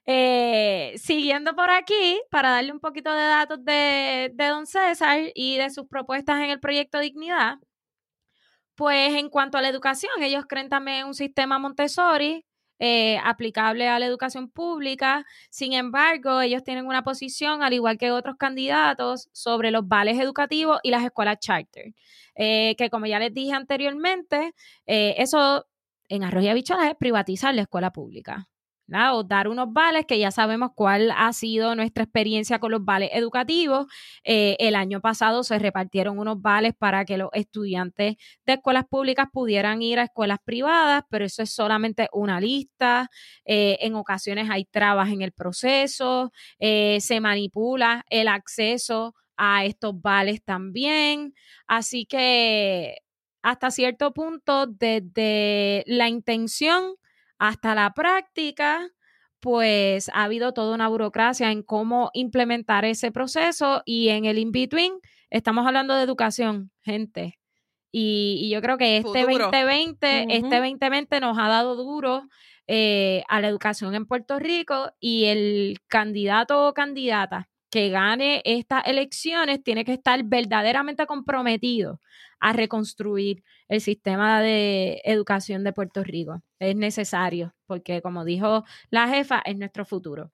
Eh, siguiendo por aquí, para darle un poquito de datos de, de don César y de sus propuestas en el proyecto Dignidad, pues en cuanto a la educación, ellos creen también un sistema Montessori eh, aplicable a la educación pública. Sin embargo, ellos tienen una posición, al igual que otros candidatos, sobre los vales educativos y las escuelas charter, eh, que como ya les dije anteriormente, eh, eso en Arroyo y Habichuelas es privatizar la escuela pública o dar unos vales que ya sabemos cuál ha sido nuestra experiencia con los vales educativos. Eh, el año pasado se repartieron unos vales para que los estudiantes de escuelas públicas pudieran ir a escuelas privadas, pero eso es solamente una lista. Eh, en ocasiones hay trabas en el proceso, eh, se manipula el acceso a estos vales también. Así que hasta cierto punto, desde la intención hasta la práctica, pues ha habido toda una burocracia en cómo implementar ese proceso y en el in-between estamos hablando de educación, gente. Y, yo creo que este 2020, este 2020 nos ha dado duro eh, a la educación en Puerto Rico y el candidato o candidata que gane estas elecciones tiene que estar verdaderamente comprometido a reconstruir el sistema de educación de Puerto Rico. Es necesario, porque como dijo la jefa, es nuestro futuro.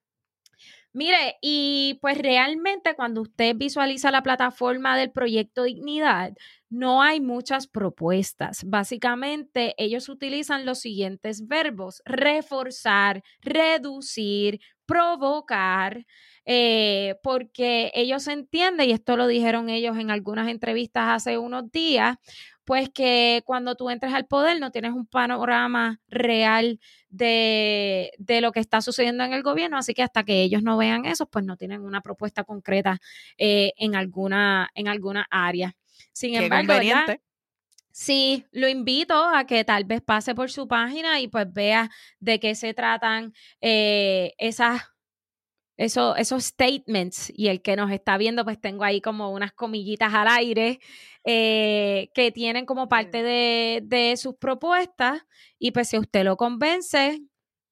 Mire, y pues realmente cuando usted visualiza la plataforma del proyecto Dignidad, no hay muchas propuestas. Básicamente, ellos utilizan los siguientes verbos, reforzar, reducir, provocar, eh, porque ellos entienden, y esto lo dijeron ellos en algunas entrevistas hace unos días, pues que cuando tú entres al poder no tienes un panorama real de, lo que está sucediendo en el gobierno, así que hasta que ellos no vean eso, pues no tienen una propuesta concreta eh, en, alguna, en alguna área. Sin embargo, Sí, lo invito a que tal vez pase por su página y pues vea de qué se tratan eh, esas eso, esos statements y el que nos está viendo, pues tengo ahí como unas comillitas al aire eh, que tienen como parte de, de, sus propuestas y pues si usted lo convence,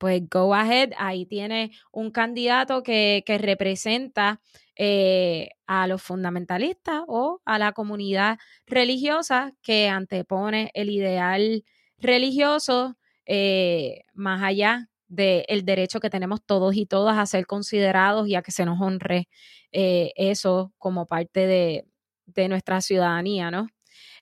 pues go ahead, ahí tiene un candidato que, que representa eh, a los fundamentalistas o a la comunidad religiosa que antepone el ideal religioso eh, más allá del derecho que tenemos todos y todas a ser considerados y a que se nos honre eh, eso como parte de, nuestra ciudadanía, ¿no?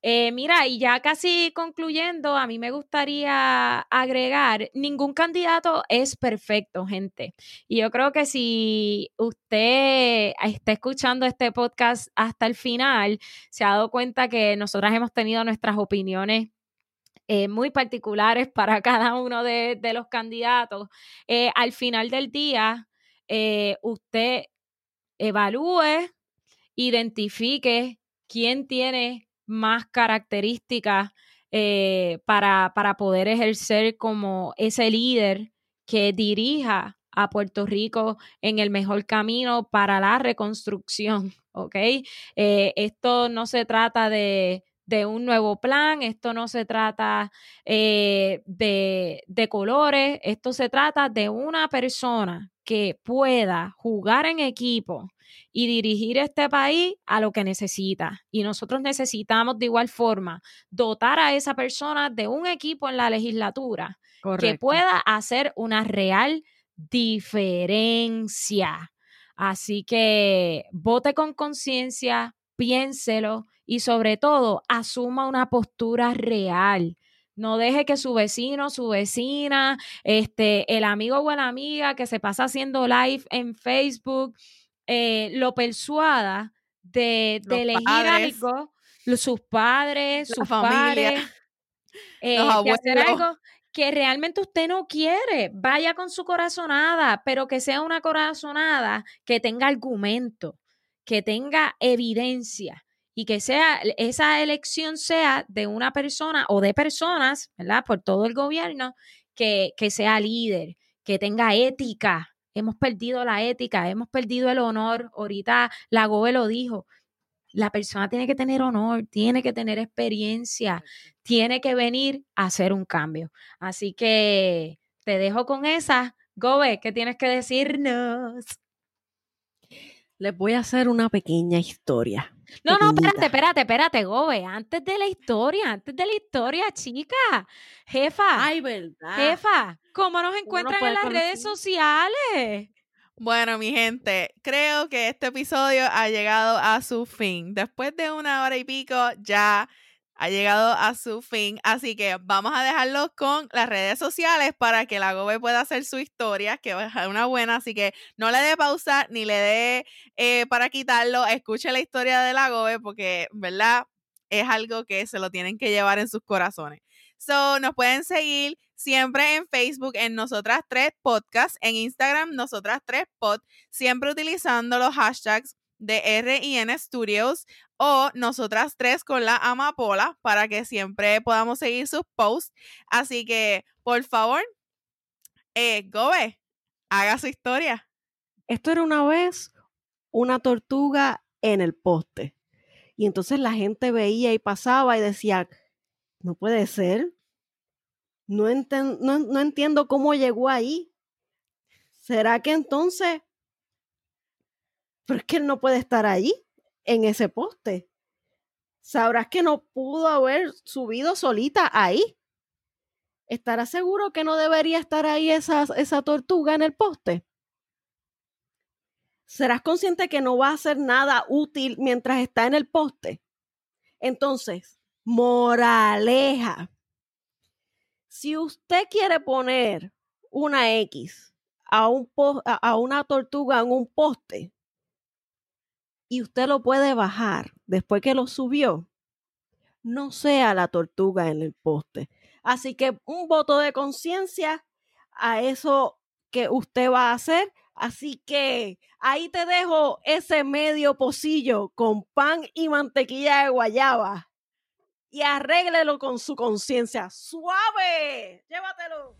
Eh, mira, y ya casi concluyendo, a mí me gustaría agregar, ningún candidato es perfecto, gente. Y yo creo que si usted está escuchando este podcast hasta el final, se ha dado cuenta que nosotras hemos tenido nuestras opiniones eh, muy particulares para cada uno de, los candidatos. Eh, al final del día, usted evalúe, identifique quién tiene más características para, para poder ejercer como ese líder que dirija a Puerto Rico en el mejor camino para la reconstrucción, ¿ok? esto no se trata de, de un nuevo plan, esto no se trata eh, de, de colores, esto se trata de una persona que pueda jugar en equipo y dirigir este país a lo que necesita. Y nosotros necesitamos de igual forma dotar a esa persona de un equipo en la legislatura que pueda hacer una real diferencia. Así que vote con conciencia, piénselo y sobre todo asuma una postura real. No deje que su vecino, su vecina, este, el amigo o la amiga que se pasa haciendo live en Facebook, eh, lo persuada de, elegir algo, sus padres, sus padres, eh, hacer algo que realmente usted no quiere. Vaya con su corazonada, pero que sea una corazonada que tenga argumento, que tenga evidencia y que sea esa elección sea de una persona o de personas, ¿verdad? Por todo el gobierno, que, que sea líder, que tenga ética. Hemos perdido la ética, hemos perdido el honor. Ahorita la GOBE lo dijo. La persona tiene que tener honor, tiene que tener experiencia, tiene que venir a hacer un cambio. Así que te dejo con esa. Gobe, ¿qué tienes que decirnos? Les voy a hacer una pequeña historia. No, no, espérate, espérate, espérate, Gobe. Antes de la historia, antes de la historia, chica. Jefa, Ay, verdad. jefa, ¿cómo nos encuentran en las redes sociales? Bueno, mi gente, creo que este episodio ha llegado a su fin. Después de una hora y pico, ya ha llegado a su fin. Así que vamos a dejarlo con las redes sociales para que la Gobe pueda hacer su historia, que va a ser una buena. Así que no le dé pausa ni le dé eh, para quitarlo. Escuche la historia de la Gobe porque, ¿verdad? Es algo que se lo tienen que llevar en sus corazones. So, nos pueden seguir siempre en Facebook en Nosotras Tres Podcast, en Instagram Nosotras Tres Pod, siempre utilizando los hashtags de RIN Studios o Nosotras Tres con la Amapola para que siempre podamos seguir sus posts. Así que, por favor, eh, Gobe, haga su historia. Esto era una vez una tortuga en el poste. Y entonces la gente veía y pasaba y decía, no puede ser. No, enten- no, no entiendo cómo llegó ahí. ¿Será que entonces... Pero es que él no puede estar allí, en ese poste. Sabrás que no pudo haber subido solita ahí. ¿Estarás seguro que no debería estar ahí esa, esa tortuga en el poste? serás consciente que no va a hacer nada útil mientras está en el poste. Entonces, moraleja. Si usted quiere poner una X a, una tortuga en un poste y usted lo puede bajar después que lo subió, no sea la tortuga en el poste. Así que un voto de conciencia a eso que usted va a hacer. Así que ahí te dejo ese medio pocillo con pan y mantequilla de guayaba. Y arréglelo con su conciencia. ¡Suave! Llévatelo.